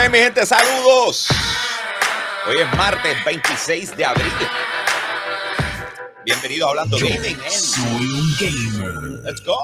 que hay, mi gente? ¡Saludos! Hoy es martes 26 de abril. Bienvenido a Hablando Gaming en Soy un gamer. Let's Go.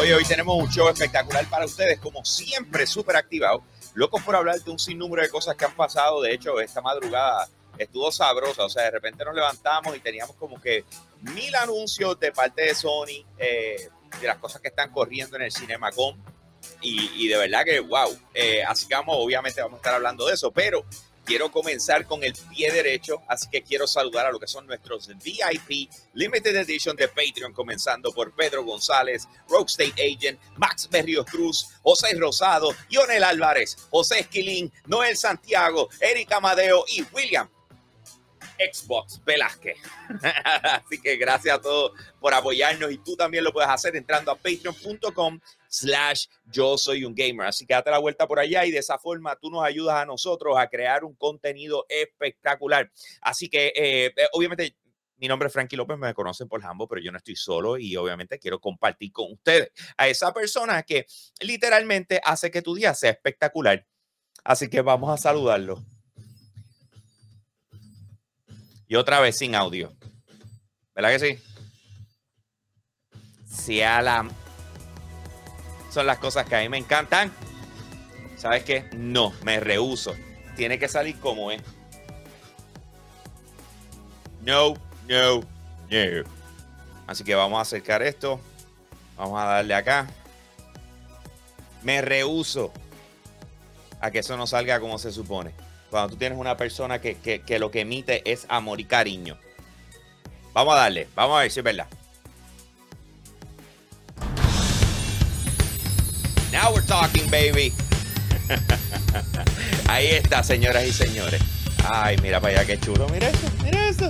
Oye, hoy tenemos un show espectacular para ustedes, como siempre, súper activado. Locos por hablar de un sinnúmero de cosas que han pasado. De hecho, esta madrugada estuvo sabrosa. O sea, de repente nos levantamos y teníamos como que mil anuncios de parte de Sony, eh, de las cosas que están corriendo en el CinemaCon. Y, y de verdad que, wow. Eh, así que vamos, obviamente vamos a estar hablando de eso, pero quiero comenzar con el pie derecho, así que quiero saludar a lo que son nuestros VIP Limited Edition de Patreon, comenzando por Pedro González, Rogue State Agent, Max Berrios Cruz, José Rosado, Ionel Álvarez, José Esquilín, Noel Santiago, Erika Amadeo y William Xbox Velázquez. Así que gracias a todos por apoyarnos y tú también lo puedes hacer entrando a patreon.com slash yo soy un gamer. Así que date la vuelta por allá y de esa forma tú nos ayudas a nosotros a crear un contenido espectacular. Así que eh, obviamente mi nombre es Frankie López, me conocen por Hambo, pero yo no estoy solo y obviamente quiero compartir con ustedes a esa persona que literalmente hace que tu día sea espectacular. Así que vamos a saludarlo. Y otra vez sin audio. ¿Verdad que sí? Si a la... Son las cosas que a mí me encantan. ¿Sabes qué? No, me rehuso. Tiene que salir como es. No, no, no. Así que vamos a acercar esto. Vamos a darle acá. Me rehuso a que eso no salga como se supone. Cuando tú tienes una persona que, que, que lo que emite es amor y cariño. Vamos a darle, vamos a ver si es verdad. Now we're talking, baby. Ahí está, señoras y señores. Ay, mira para allá qué chulo. Mira eso, mira eso.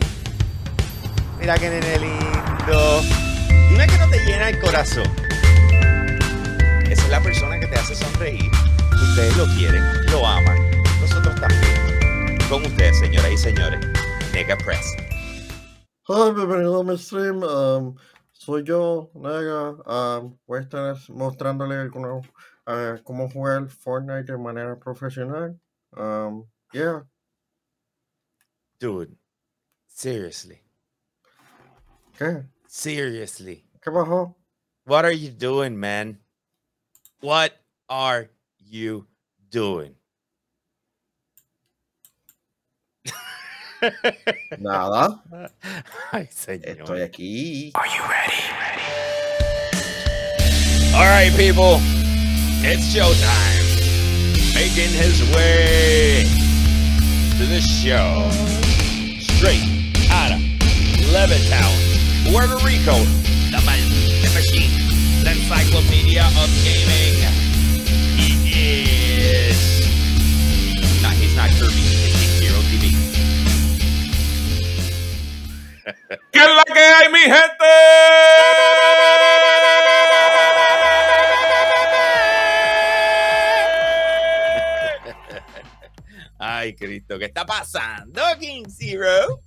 Mira qué nene lindo. Dime que no te llena el corazón. Esa es la persona que te hace sonreír. Ustedes lo quieren, lo aman. Nosotros también. Con ustedes, señoras y señores. Nega Press. Hola, bienvenido a mi stream. um, soy yo, Nega. um, voy a estar mostrándole algunos, uh, cómo jugar Fortnite de manera profesional. Um, yeah. Dude, seriously. ¿Qué? Seriously. ¿Qué bajó? What are you doing, man? What are you doing? Nada. Ay, señor. Estoy aquí. Are you ready? All right, people. It's showtime. Making his way to the show. Straight out of Levittown, Puerto Rico. The man, the machine, the encyclopedia of gaming. ¿Qué es la que hay, mi gente? Ay, Cristo, ¿qué está pasando, King Zero?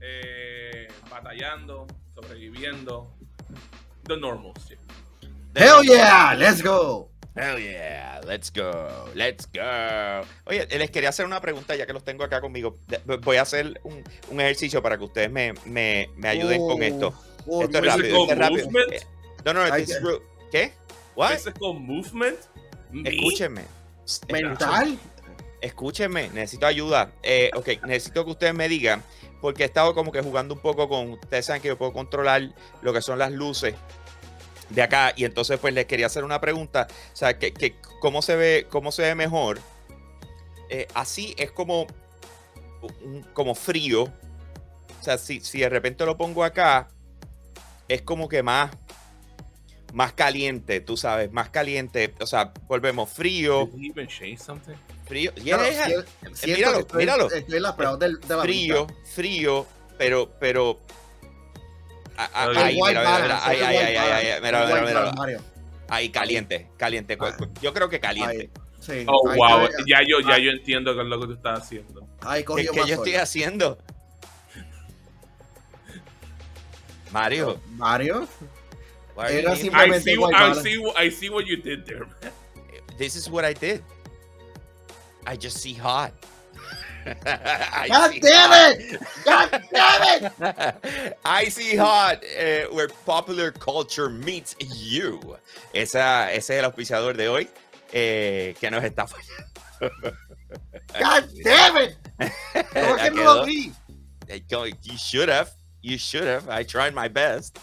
Eh, batallando, sobreviviendo. The normal shit. Hell yeah, let's go. Hell yeah, let's go, let's go. Oye, les quería hacer una pregunta ya que los tengo acá conmigo. Voy a hacer un, un ejercicio para que ustedes me, me, me ayuden con esto. Oh, Esto es rápido, esto es rápido. Eh, No, no, ru- ¿Qué? What? ¿Ese con movement? Me? Escúchenme. Mental. Escúchenme, necesito ayuda. Eh, ok, necesito que ustedes me digan, porque he estado como que jugando un poco con. Ustedes saben que yo puedo controlar lo que son las luces de acá. Y entonces, pues les quería hacer una pregunta. O sea, que, que cómo se ve, cómo se ve mejor. Eh, así es como, un- como frío. O sea, si, si de repente lo pongo acá, es como que más. Más caliente, tú sabes, más caliente. O sea, volvemos frío, frío. Claro, Yeah, si- siento míralo, míralo. Estoy en la peor del- de, la frío, frío, pero, pero. A- a- El Ahí, mira, mira, ahí, el ahí, white ahí, ahí, balance, ahí, mira, mira, ahí, caliente, caliente. Ah. Yo creo que caliente. Ahí, sí, Oh, ahí wow. te- Ya yo, ya yo entiendo qué es lo que tú estás haciendo. Ahí ¿Qué, más yo estoy haciendo? Mario, Mario. Era naming- I simplemente see, I see, I see what you did there, man. This is what I did. I just see hot. God damn hot. it! God damn it! Icy hot, eh, where popular culture meets you. Esa, ese es el auspiciador de hoy eh, que nos está fallando. God damn it! ¿Cómo es que no lo vi? Eh, You should have. You should have. I tried my best.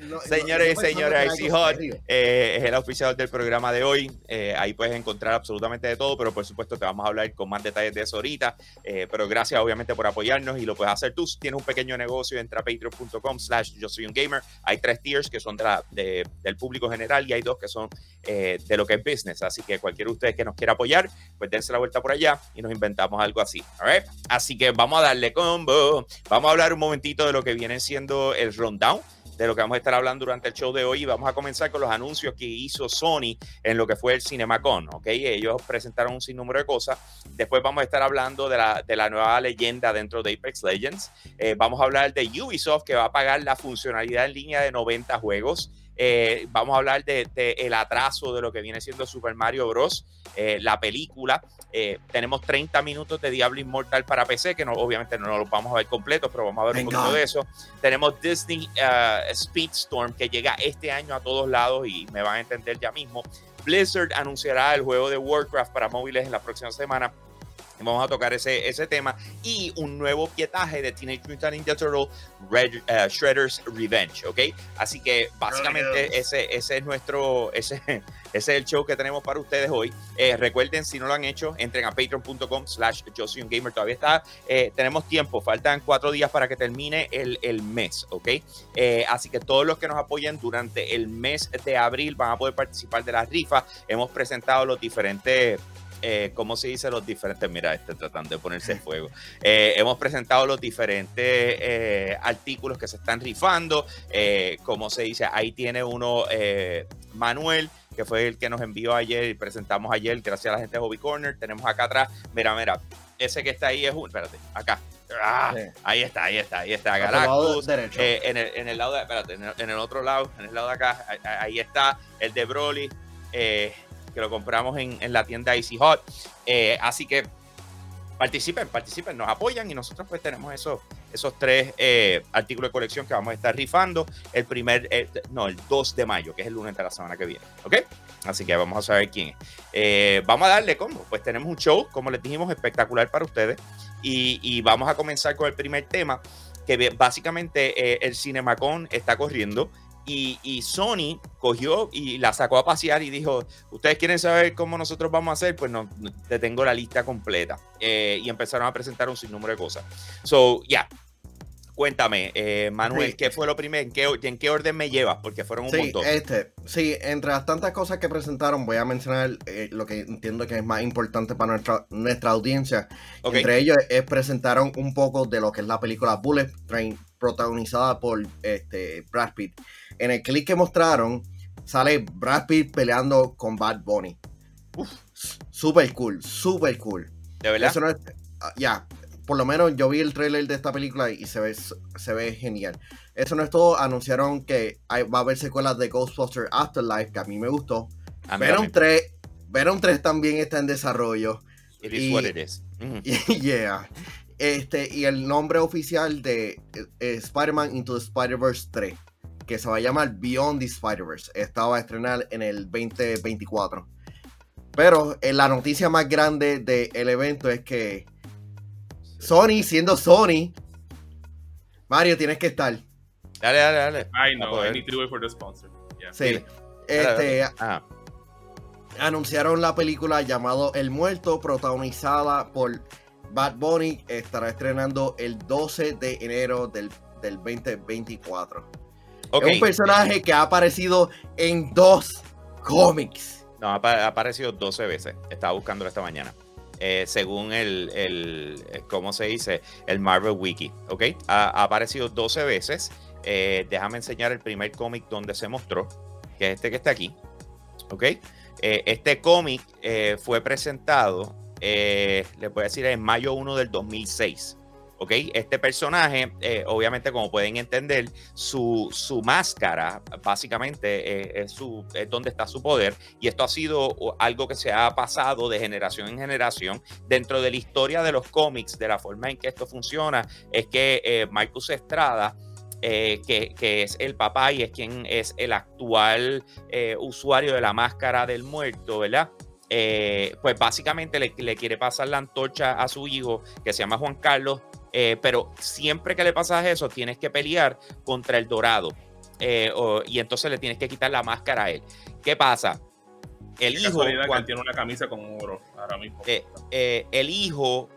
No- Señores y no- no señores, pensaba I que see era hot. algo serio. Eh, es el auspiciador del programa de hoy. Eh, ahí puedes encontrar absolutamente de todo, pero por supuesto te vamos a hablar con más detalles de eso ahorita. Eh, pero gracias obviamente por apoyarnos y lo puedes hacer tú. Si tienes un pequeño negocio, entra a patreon.com slash yo soy un gamer. Hay tres tiers que son de la- de- del público general y hay dos que son de lo que es business. Así que cualquiera de ustedes que nos quiera apoyar, pues dense la vuelta por allá y nos inventamos algo así. all right? Así que vamos a darle combo. Vamos a hablar un momentito de lo que viene siendo el rundown de lo que vamos a estar hablando durante el show de hoy vamos a comenzar con los anuncios que hizo Sony en lo que fue el CinemaCon, ¿ok? Ellos presentaron un sinnúmero de cosas. Después vamos a estar hablando de la, de la nueva leyenda dentro de Apex Legends. Eh, vamos a hablar de Ubisoft que va a pagar la funcionalidad en línea de 90 juegos. Eh, vamos a hablar de, de el atraso de lo que viene siendo Super Mario Bros. eh, la película. Eh, tenemos 30 minutos de Diablo Inmortal para PC, que no, obviamente no los vamos a ver completos, pero vamos a ver un poquito de eso. Tenemos Disney uh, Speedstorm, que llega este año a todos lados y me van a entender ya mismo. Blizzard anunciará el juego de Warcraft para móviles en la próxima semana. Vamos a tocar ese, ese tema y un nuevo pietaje de Teenage Mutant Ninja Turtle Red- eh, Shredder's Revenge, ¿ok? Así que básicamente ese, ese es nuestro, ese, ese es el show que tenemos para ustedes hoy. Eh, recuerden, si no lo han hecho, entren a patreon.com slash yo soy un gamer. Todavía está, eh, tenemos tiempo, faltan cuatro días para que termine el, el mes, ¿ok? Eh, así que todos los que nos apoyen durante el mes de abril van a poder participar de las rifas. Hemos presentado los diferentes eh, ¿cómo se dice? Los diferentes, mira, este tratando de ponerse en fuego. Eh, hemos presentado los diferentes eh, artículos que se están rifando. Eh, ¿Cómo se dice? Ahí tiene uno, eh, Manuel, que fue el que nos envió ayer y presentamos ayer, gracias a la gente de Hobby Corner. Tenemos acá atrás, mira, mira, ese que está ahí es un, espérate, acá. Ah, Sí. Ahí está, ahí está, ahí está, Galactus. Eh, en, el, en el lado de, espérate, en el, en el otro lado, en el lado de acá, ahí, ahí está el de Broly, eh, que lo compramos en, en la tienda Easy Hot. Eh, así que participen, participen, nos apoyan y nosotros pues tenemos esos, esos tres eh, artículos de colección que vamos a estar rifando el primer, eh, no, el 2 de mayo, que es el lunes de la semana que viene, ¿ok? Así que vamos a saber quién es. Vamos a darle como, pues tenemos un show, como les dijimos, espectacular para ustedes y, y vamos a comenzar con el primer tema, que básicamente eh, el Cinemacon está corriendo y, y Sony cogió y la sacó a pasear y dijo, ustedes quieren saber cómo nosotros vamos a hacer, pues no, te tengo la lista completa. Eh, y empezaron a presentar un sinnúmero de cosas. So, ya. Cuéntame, eh, Manuel, Sí. ¿qué fue lo primero? ¿En qué, ¿En qué orden me llevas? Porque fueron un Sí, montón. este, sí, entre las tantas cosas que presentaron, voy a mencionar eh, lo que entiendo que es más importante para nuestra, nuestra audiencia. Entre ellos es presentaron un poco de lo que es la película Bullet Train, protagonizada por este, Brad Pitt. En el clip que mostraron, sale Brad Pitt peleando con Bad Bunny. Uf, super cool, super cool. ¿De verdad? Eso no es- ah, ya, por lo menos yo vi el trailer de esta película y se ve, se ve genial. Eso no es todo, anunciaron que hay- va a haber secuelas de Ghostbusters Afterlife, que a mí me gustó. A mí Venom también. 3, Venom 3 también está en desarrollo. It is what it is. Y- yeah. Este, y el nombre oficial de eh, eh, Spider-Man Into the Spider-Verse 3, que se va a llamar Beyond the Spider-Verse. Esta va a estrenar en el 2024. Pero eh, la noticia más grande del evento es que Sony, siendo Sony, Mario, tienes que estar. Dale, dale, dale. I know. I need to wait for the sponsor. Yeah. Sí. Este, Ah, anunciaron la película llamado El Muerto, protagonizada por Bad Bunny. Estará estrenando el 12 de enero del, del 2024. Es un personaje que ha aparecido en dos cómics. No, ha apa- ha aparecido 12 veces. Estaba buscándolo esta mañana. Eh, según el, el, eh, ¿cómo se dice? El Marvel Wiki, ¿ok? Ha, ha aparecido 12 veces. Eh, déjame enseñar el primer cómic donde se mostró, que es este que está aquí, ¿ok? Eh, este cómic fue presentado, les voy a decir, en mayo 1 del 2006, ¿ok? Este personaje, eh, obviamente, como pueden entender, su, su máscara básicamente eh, es, su, es donde está su poder y esto ha sido algo que se ha pasado de generación en generación dentro de la historia de los cómics, de la forma en que esto funciona, es que eh, Marcus Estrada, que, que, es el papá y es quien es el actual usuario de la máscara del muerto, ¿verdad? pues básicamente le, quiere pasar la antorcha a su hijo que se llama Juan Carlos eh, pero siempre que le pasas eso, tienes que pelear contra el dorado. Eh, y entonces le tienes que quitar la máscara a él. ¿Qué pasa? El hijo. Cuando, tiene una camisa con oro ahora mismo. Eh, el hijo,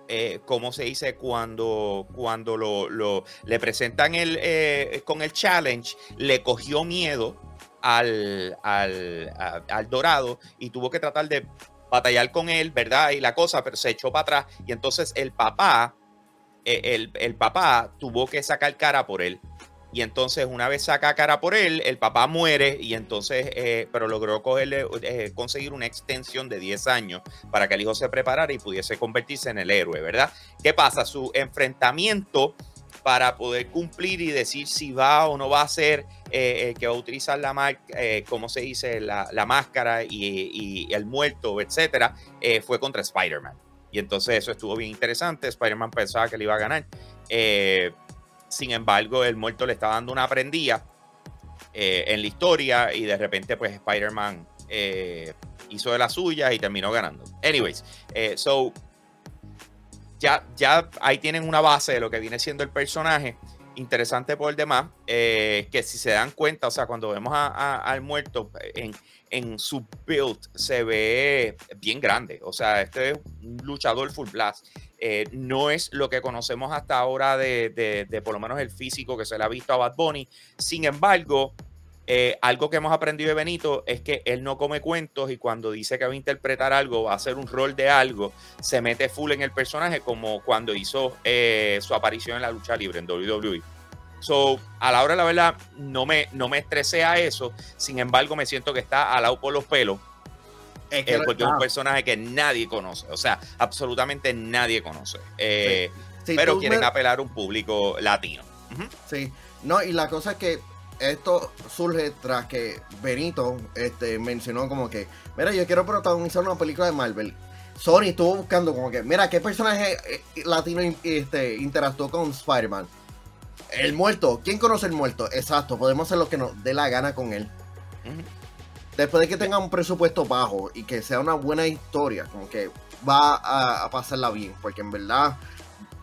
¿cómo se dice? Cuando, cuando lo, lo le presentan el, con el challenge, le cogió miedo al, al, al dorado y tuvo que tratar de batallar con él, ¿verdad? Y la cosa, pero se echó para atrás. Y entonces el papá eh, el, papá tuvo que sacar cara por él. Y entonces, una vez saca cara por él, el papá muere y entonces, eh, pero logró cogerle, eh, conseguir una extensión de 10 años para que el hijo se preparara y pudiese convertirse en el héroe, ¿verdad? ¿Qué pasa? Su enfrentamiento para poder cumplir y decir si va o no va a ser que va a utilizar la marca, como se dice, la, máscara y, y, el muerto, etcétera, fue contra Spider-Man. Y entonces eso estuvo bien interesante. Spider-Man pensaba que le iba a ganar. Eh, sin embargo, el muerto le está dando una prendida eh, en la historia y de repente pues Spider-Man eh, hizo de la suya y terminó ganando. Anyways, so ya, ya ahí tienen una base de lo que viene siendo el personaje. Interesante por el demás, que si se dan cuenta, o sea, cuando vemos al muerto en, en su build se ve bien grande. O sea, este es un luchador full blast. Eh, no es lo que conocemos hasta ahora de, de, por lo menos el físico que se le ha visto a Bad Bunny. Sin embargo, eh, algo que hemos aprendido de Benito es que él no come cuentos y cuando dice que va a interpretar algo, va a hacer un rol de algo, se mete full en el personaje como cuando hizo eh, su aparición en la lucha libre en WWE. So, a la hora de la verdad, no me, no me estresé a eso. Sin embargo, me siento que está al lado por los pelos. Es eh, porque es un personaje que nadie conoce. O sea, absolutamente nadie conoce. Pero quieren apelar a un público latino. Sí. No, y la cosa es que esto surge tras que Benito este, mencionó como que, mira, yo quiero protagonizar una película de Marvel. Sony estuvo buscando como que, mira, ¿qué personaje eh, latino este, interactuó con Spider-Man? El muerto. ¿Quién conoce el muerto? Exacto, podemos hacer lo que nos dé la gana con él. Después de que tenga un presupuesto bajo y que sea una buena historia, como que va a, pasarla bien. Porque en verdad,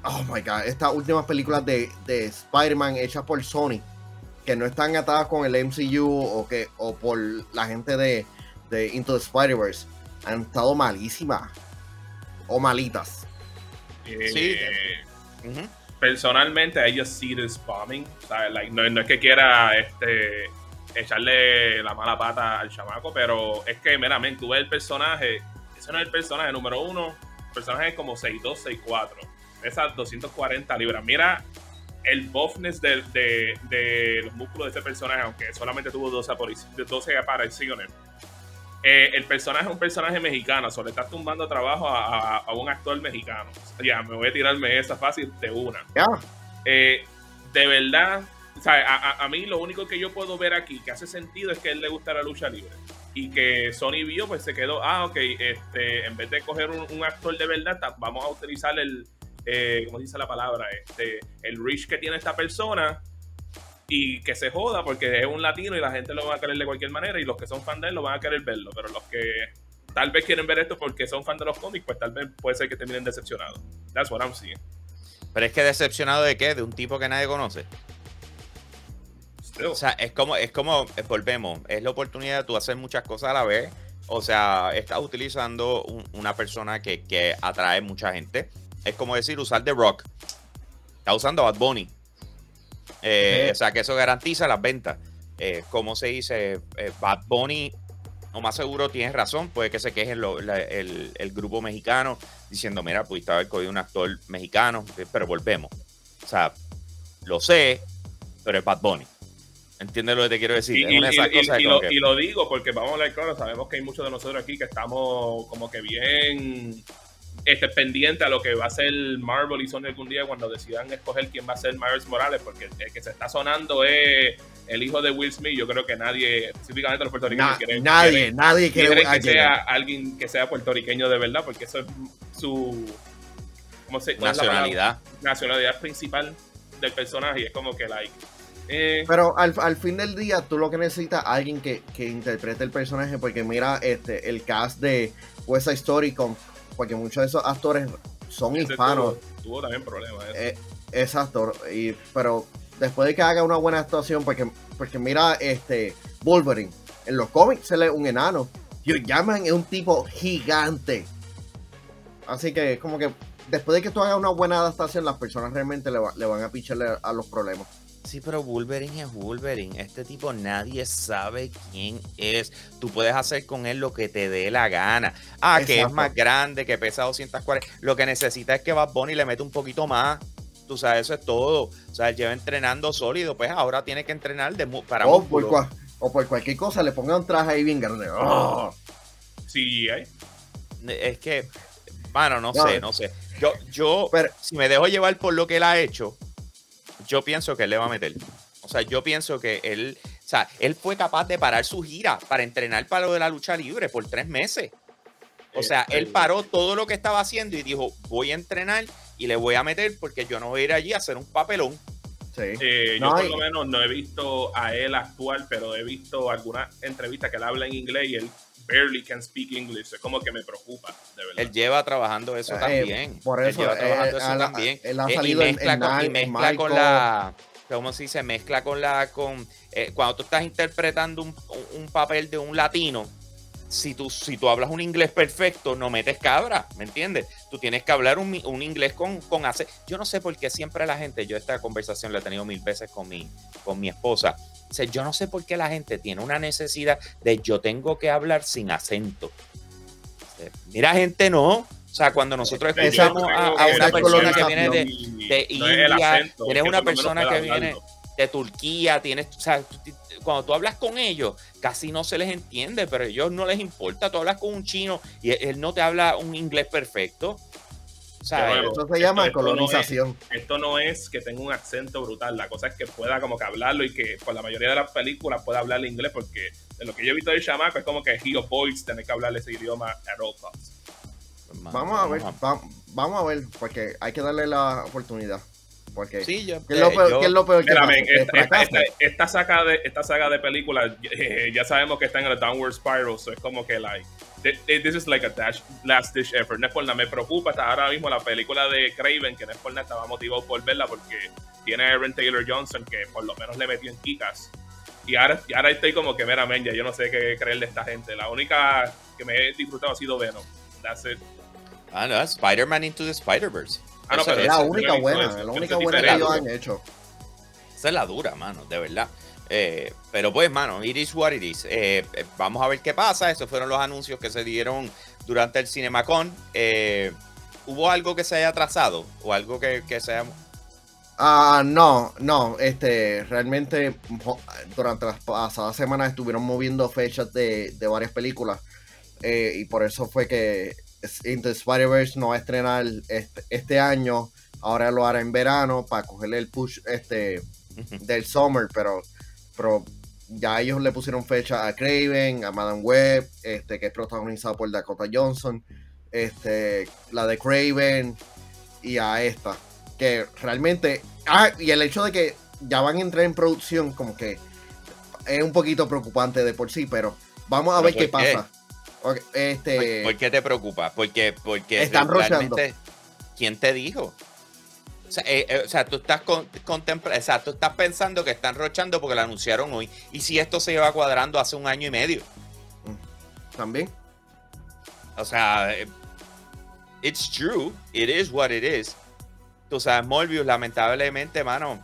oh my god, estas últimas películas de, Spider-Man hechas por Sony, que no están atadas con el MCU o, que, o por la gente de, Into the Spider-Verse, han estado malísimas o malitas. Eh, sí personalmente, ellos sí this bombing. no, es que quiera este, echarle la mala pata al chamaco, pero es que, meramente, tú ves el personaje, ese no es el personaje número uno, el personaje es como 6'2, 6'4, esas 240 libras. Mira el buffness de, de, los músculos de ese personaje, aunque solamente tuvo 12, 12 apariciones eh, el personaje es un personaje mexicano, solo le estás tumbando trabajo a, un actor mexicano. Ya, me voy a tirarme esa fácil de una. Eh, de verdad, a, mí lo único que yo puedo ver aquí que hace sentido es que a él le gusta la lucha libre. Y que Sony vio, pues se quedó, ah, ok, este, en vez de coger un, actor de verdad, vamos a utilizar el, eh, ¿cómo dice la palabra? Este, el reach que tiene esta persona y que se joda porque es un latino y la gente lo va a querer de cualquier manera y los que son fan de él lo van a querer verlo, pero los que tal vez quieren ver esto porque son fan de los cómics, pues tal vez puede ser que terminen decepcionados. That's what I'm seeing. Pero es que decepcionado de qué? De un tipo que nadie conoce. O sea, es como, es como, eh, volvemos, es la oportunidad de tú hacer muchas cosas a la vez. O sea, estás utilizando una persona que, que atrae mucha gente. Es como decir, usar The Rock. Está usando Bad Bunny. Eh, o sea, que eso garantiza las ventas. Eh, como se dice, eh, Bad Bunny, no más seguro tienes razón, puede que se queje el, grupo mexicano diciendo, mira, pudiste haber cogido un actor mexicano, pero volvemos. O sea, lo sé, pero es Bad Bunny. ¿Entiendes lo que te quiero decir? Y, lo, digo porque vamos a hablar claro, sabemos que hay muchos de nosotros aquí que estamos como que bien este, pendiente a lo que va a ser Marvel y Sony algún día cuando decidan escoger quién va a ser Miles Morales, porque el que se está sonando es el hijo de Will Smith. Yo creo que nadie, específicamente los puertorriqueños, Na- quieren, nadie, quieren- nadie quiere quieren que sea alguien que sea puertorriqueño de verdad, porque eso es su ¿cómo se? Nacionalidad. nacionalidad principal del personaje. Y es como que, like, eh, Pero al, al fin del día, tú lo que necesitas es alguien que, que interprete el personaje, porque mira este el cast de West Side Story, con, porque muchos de esos actores son hispanos. Tuvo, tuvo también problemas. eso. Eh, exacto, y, pero después de que haga una buena actuación, porque, porque mira este Wolverine, en los cómics se lee un enano, Hugh Jackman es un tipo gigante. Así que es como que después de que tú hagas una buena adaptación, las personas realmente le, va- le van a picharle a los problemas. Sí, pero Wolverine es Wolverine. Este tipo nadie sabe quién es. Tú puedes hacer con él lo que te dé la gana. Ah, que es más grande, que pesa 240. Lo que necesita es que Bad Bunny le mete un poquito más. Tú sabes, eso es todo. O sea, él lleva entrenando sólido. Pues ahora tiene que entrenar de mu- para o, por músculo. o por cualquier cosa le pongan un traje ahí bien grande. Oh. Sí, hay. Es que, bueno, no, No, sé, no sé. Yo, yo, Pero- si me dejo llevar por lo que él ha hecho, yo pienso que él le va a meter. O sea, yo pienso que él, o sea, él fue capaz de parar su gira para entrenar para lo de la lucha libre por tres meses. O sea, Este- él paró todo lo que estaba haciendo y dijo, voy a entrenar y le voy a meter porque yo no voy a ir allí a hacer un papelón. Sí. Eh, yo No, por y- lo menos no he visto a él actuar, pero he visto algunas entrevistas que él habla en inglés y él barely can speak English. Es como que me preocupa, de verdad. Él lleva trabajando eso Eh, también. por Él eso, lleva eh, trabajando eso él ha- también. él ha Eh, y salido en- mezcla en con, y en mezcla con la. ¿Cómo se dice? Mezcla con la. con eh, Cuando tú estás interpretando un, un- un papel de un latino, si tú, si tú hablas un inglés perfecto, no metes cabra, ¿me entiendes? Tú tienes que hablar un, mi- un inglés con, con ace- Yo no sé por qué siempre la gente, yo esta conversación la he tenido mil veces con mi, con mi esposa. O sea, yo no sé por qué la gente tiene una necesidad de yo tengo que hablar sin acento. O sea, Mira, gente, no. O sea, cuando nosotros escuchamos a, a una persona que viene de, de India, acento, que una persona que viene. De Turquía, tienes, o sea, cuando tú hablas con ellos, casi no se les entiende, pero a ellos no les importa. Tú hablas con un chino y él, no te habla un inglés perfecto. O sea, Eso se llama esto- esto no es- colonización. Esto no es que tenga un acento brutal, la cosa es que pueda como que hablarlo y que por la mayoría de las películas pueda hablar inglés, porque de lo que yo he visto del chamaco es como que he avoids tener que hablar ese idioma at all costs. Vamos a ver, va- vamos a ver, porque hay que darle la oportunidad. Porque Sí, yo, ¿qué, es lo peor, yo- qué es lo peor que esta, esta, fracase. esta- esta saga de, esta saga de películas eh, ya sabemos que está en el downward spiral, so es como que like thi- thi- this is like a dash, last dish effort. No es por nada, me preocupa hasta ahora mismo la película de Craven, que no es por nada, estaba motivado por verla porque tiene a Aaron Taylor Johnson que por lo menos le metió en Kikas. Y ahora, y ahora estoy como que mera men, ya yo no sé qué creer de esta gente. La única que me he disfrutado ha sido Venom. That's it. Ah, no, Spider-Man Into the Spider-Verse. Ah, no, Eso pero Es es- la única buena, eso, la única es buena que ellos han hecho. Esa es la dura, mano, de verdad. Eh, pero pues, mano, it is what it is. Eh, eh, vamos a ver qué pasa. Esos fueron los anuncios que se dieron durante el CinemaCon. Eh, ¿Hubo algo que se haya atrasado? ¿O algo que, que se haya... Ah, no, no, este, realmente durante las pasadas semanas estuvieron moviendo fechas de, de varias películas eh, y por eso fue que Into the Spider-Verse no va a estrenar este, este año, ahora lo hará en verano para cogerle el push este del summer, pero, pero ya ellos le pusieron fecha a Craven, a Madame Web, este, que es protagonizado por Dakota Johnson, este, la de Craven y a esta que realmente. Ah, y el hecho de que ya van a entrar en producción, como que es un poquito preocupante de por sí, pero vamos a ¿Pero ver qué? pasa. Ok, este. ¿Por, por qué te preocupa? Porque, porque Están ¿quién te dijo? O sea, eh, eh, o sea, tú estás con, contempla- o sea, tú estás pensando que están rochando porque lo anunciaron hoy. ¿Y si esto se lleva cuadrando hace un año y medio? También. O sea, eh, it's true. It is what it is. Tú sabes, Morbius, lamentablemente, mano,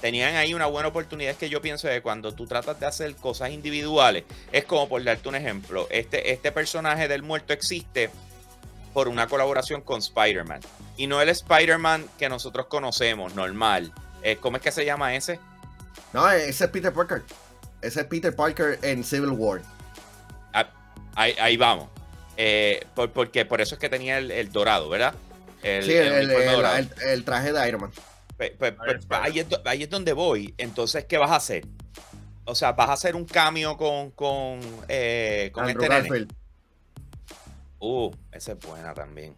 tenían ahí una buena oportunidad. Es que yo pienso que cuando tú tratas de hacer cosas individuales, es como por darte un ejemplo. Este, este personaje del muerto existe por una colaboración con Spider-Man. Y no el Spider-Man que nosotros conocemos, normal. Eh, ¿Cómo es que se llama ese? No, ese es Peter Parker. Ese es Peter Parker en Civil War. Ah, ahí, ahí vamos. Eh, por- porque por eso es que tenía el, el dorado, ¿verdad? El, sí, el el- el traje de Iron Man. Pues- pues- pues, ahí, es, do- ahí es donde voy. Entonces, ¿qué vas a hacer? O sea, vas a hacer un cambio con, con, eh, con Andrew este nene. Garfield. Uh, esa es buena también.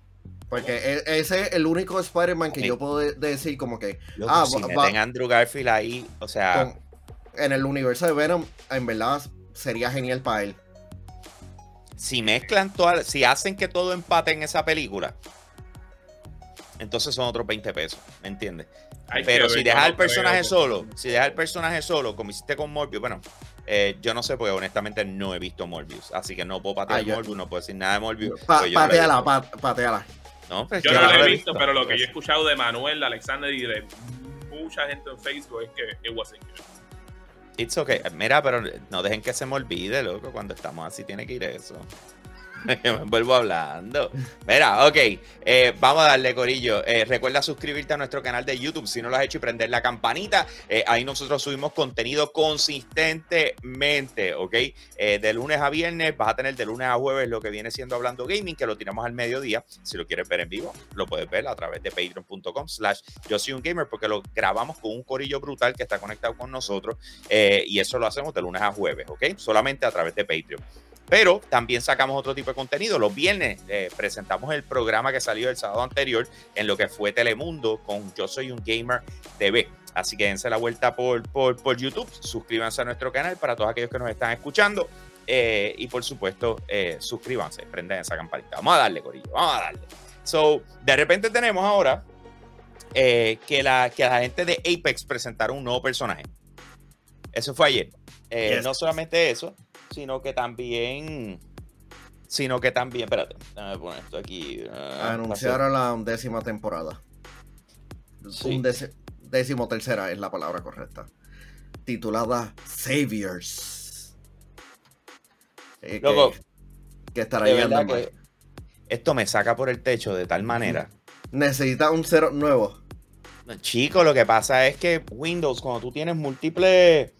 Porque e- ese es el único Spider-Man que Sí. yo puedo de- decir como que Loco, Ah, si va- meten va- a Andrew Garfield ahí, o sea, con- en el universo de Venom, en verdad sería genial para él. si mezclan todas, si hacen que todo empate en esa película, entonces son otros 20 pesos, ¿me entiendes? Hay Pero si dejas el personaje solo, si dejas el personaje solo, como hiciste con Morbius, bueno, eh, yo no sé, porque honestamente no he visto Morbius, así que no puedo patear Ah, yo- Morbius, no puedo decir nada de Morbius. Pa- pues no pateala, pa- pateala. No, pues Yo yo no no lo lo he visto, pero lo que yo he escuchado de Manuel, de Alexander y de mucha gente en Facebook es que it wasn't good. It's okay. Mira, pero no dejen que se me olvide, loco. Cuando estamos así tiene que ir eso. Me vuelvo hablando. Mira, ok. eh, vamos a darle, Corillo. Eh, recuerda suscribirte a nuestro canal de YouTube si no lo has hecho y prender la campanita. Eh, ahí nosotros subimos contenido consistentemente, ¿ok? De lunes a viernes, vas a tener de lunes a jueves lo que viene siendo Hablando Gaming, que lo tiramos al mediodía. Si lo quieres ver en vivo, lo puedes ver a través de patreon.com slash yo soy un gamer, porque lo grabamos con un corillo brutal que está conectado con nosotros. Y eso lo hacemos de lunes a jueves, ¿ok? Solamente a través de Patreon. Pero también sacamos otro tipo de contenido. Los viernes eh, presentamos el programa que salió el sábado anterior en lo que fue Telemundo con Yo Soy un Gamer TV. Así que dense la vuelta por, por, por YouTube, suscríbanse a nuestro canal para todos aquellos que nos están escuchando. eh, y por supuesto, eh, suscríbanse, prendan esa campanita. Vamos a darle, Corillo, vamos a darle. So, de repente tenemos ahora eh, que, la, que la gente de Apex presentaron un nuevo personaje. Eso fue ayer. Eh, Yes. No solamente eso, sino que también. Sino que también. Espérate, déjame poner esto aquí. ah, Anunciaron la undécima temporada. Sí. Undece- décimo tercera es la palabra correcta. Titulada Saviors. Eh, que- Loco, que, estará llegando que esto me saca por el techo de tal manera. Necesita un cero nuevo. Chico, lo que pasa es que Windows, cuando tú tienes múltiples.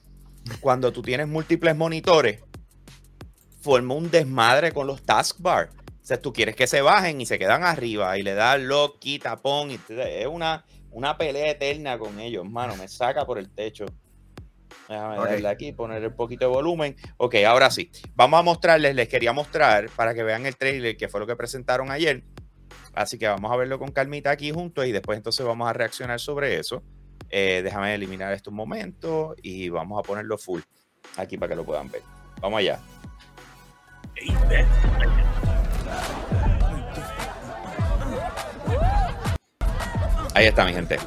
Cuando tú tienes múltiples monitores, forma un desmadre con los taskbar. O sea, tú quieres que se bajen y se quedan arriba y le das lock, quita, pon. Y te- es una, una pelea eterna con ellos, mano. Me saca por el techo. Déjame Ok. darle aquí, poner un poquito de volumen. Ok, ahora sí. Vamos a mostrarles, les quería mostrar para que vean el trailer que fue lo que presentaron ayer. Así que vamos a verlo con calmita aquí juntos y después entonces vamos a reaccionar sobre eso. Eh, déjame eliminar esto un momento y vamos a ponerlo full aquí para que lo puedan ver. Vamos allá. Ahí está mi gente.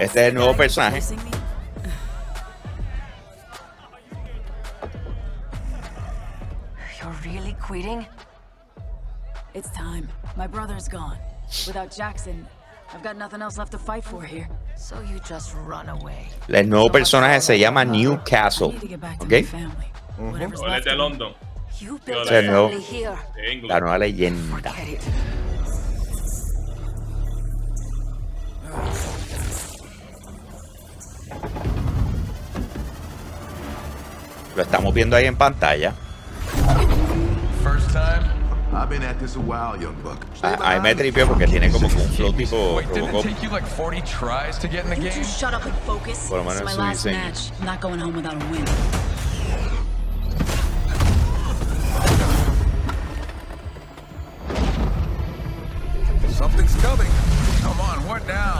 Este es el nuevo personaje. You're really quitting? It's time. My brother's gone. Without Jackson, I've got nothing else left to fight for here. So you just run away. El nuevo personaje se llama Newcastle. ¿Ok? Family. Whatever's O él es left de. London, no. La nueva leyenda. Lo estamos viendo ahí en pantalla. Ah, Ahí me tripió porque tiene como que un flow tipo Robocop. take you like 40 tries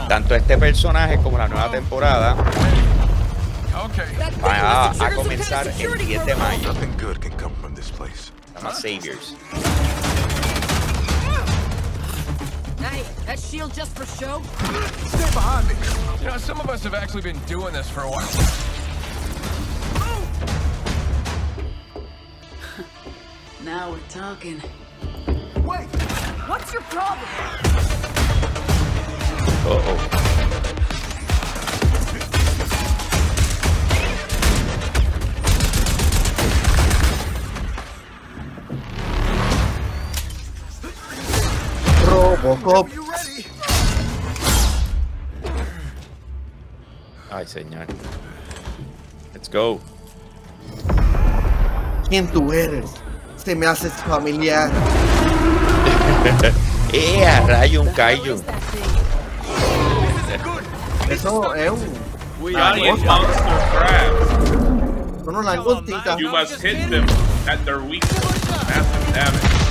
Tanto este personaje como la nueva temporada Okay. van a, a comenzar el 10 de mayo. Nothing good can come from this place. Se llama Saviors. Hey, that shield just for show? Stay behind me. You know, some of us have actually been doing this for a while. Now we're talking. Wait! What's your problem? Oh, oh. Robocop. Ay, señor. Let's go. ¿Quién tú eres? Este me hace familiar. ¡Eh, a rayo un kaiju! Eso es un. Giant langosta. monster crabs. Son unas langostitas. You must hit them at their weakness. Massive damage.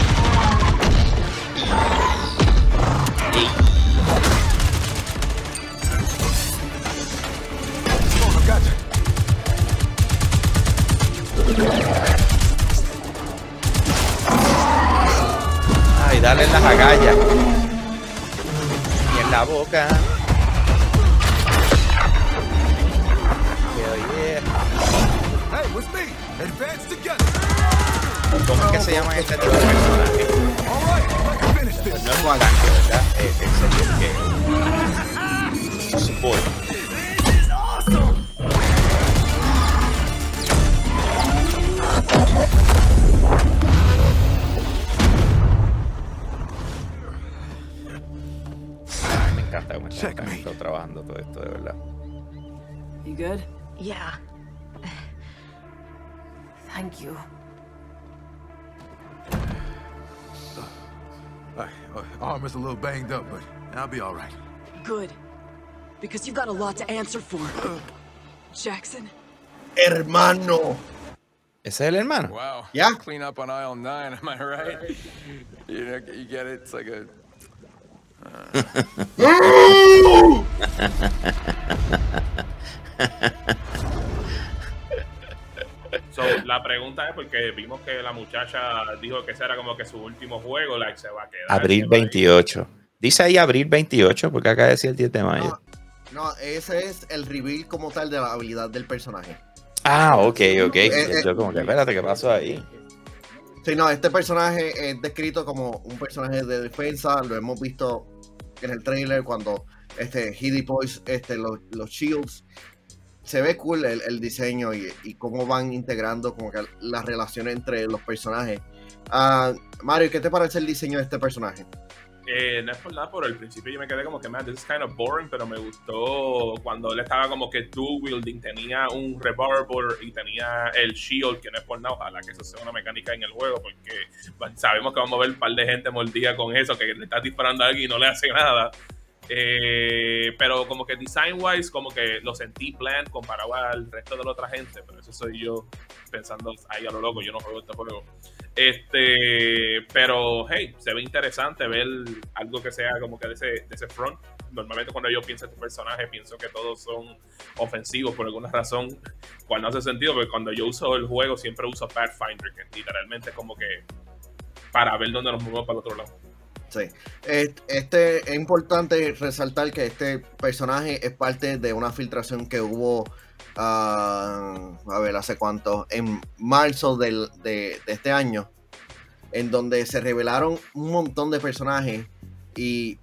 Ay, dale en las agallas. Y en la boca. ¿Cómo es que se llaman este tipo de personajes? No es un tanque, ¿verdad? Es, es el que... Ay, me encanta cómo están trabajando todo esto, de verdad. You good? Yeah. Thank you. Uh, uh, arm is a little banged up, but I'll be all right. Good. Because you've got a lot to answer for. Jackson? Hermano. ¿Ese es el hermano? Wow. Yeah. Clean up on aisle nine, am I right? you know, you get it? It's like a. So, la pregunta es porque vimos que la muchacha dijo que ese era como que su último juego, like se va a quedar. Abril se va a ir. 28. Dice ahí abril 28, porque acá decía el 10 de mayo. No, no, ese es el reveal como tal de la habilidad del personaje. Ah, ok, ok. eh, Yo como que, espérate, ¿qué pasó ahí? Sí, no, este personaje es descrito como un personaje de defensa. Lo hemos visto en el trailer cuando este, he deploys este, los, los shields. Se ve cool el, el diseño y, y cómo van integrando como que las relaciones entre los personajes. Ah, Mario, ¿qué te parece el diseño de este personaje? Eh, no es por nada, por el principio yo me quedé como que, man, this is kind of boring, pero me gustó cuando él estaba como que dual wielding, tenía un revolver y tenía el shield, que no es por nada, ojalá que eso sea una mecánica en el juego, porque sabemos que vamos a ver un par de gente mordida con eso, que le está disparando a alguien y no le hace nada. Eh, pero como que design wise, como que lo sentí plan comparado al resto de la otra gente, pero eso soy yo pensando ahí a lo loco, yo no juego este juego. Este, pero hey, se ve interesante ver algo que sea como que de ese, de ese front. Normalmente cuando yo pienso en tu personaje, pienso que todos son ofensivos por alguna razón, cual no hace sentido, porque cuando yo uso el juego siempre uso Pathfinder, que literalmente es como que para ver dónde nos movemos para el otro lado. Sí. Este, es importante resaltar que este personaje es parte de una filtración que hubo, ah, a ver, hace cuánto, en marzo del- de, este año, en donde se revelaron un montón de personajes y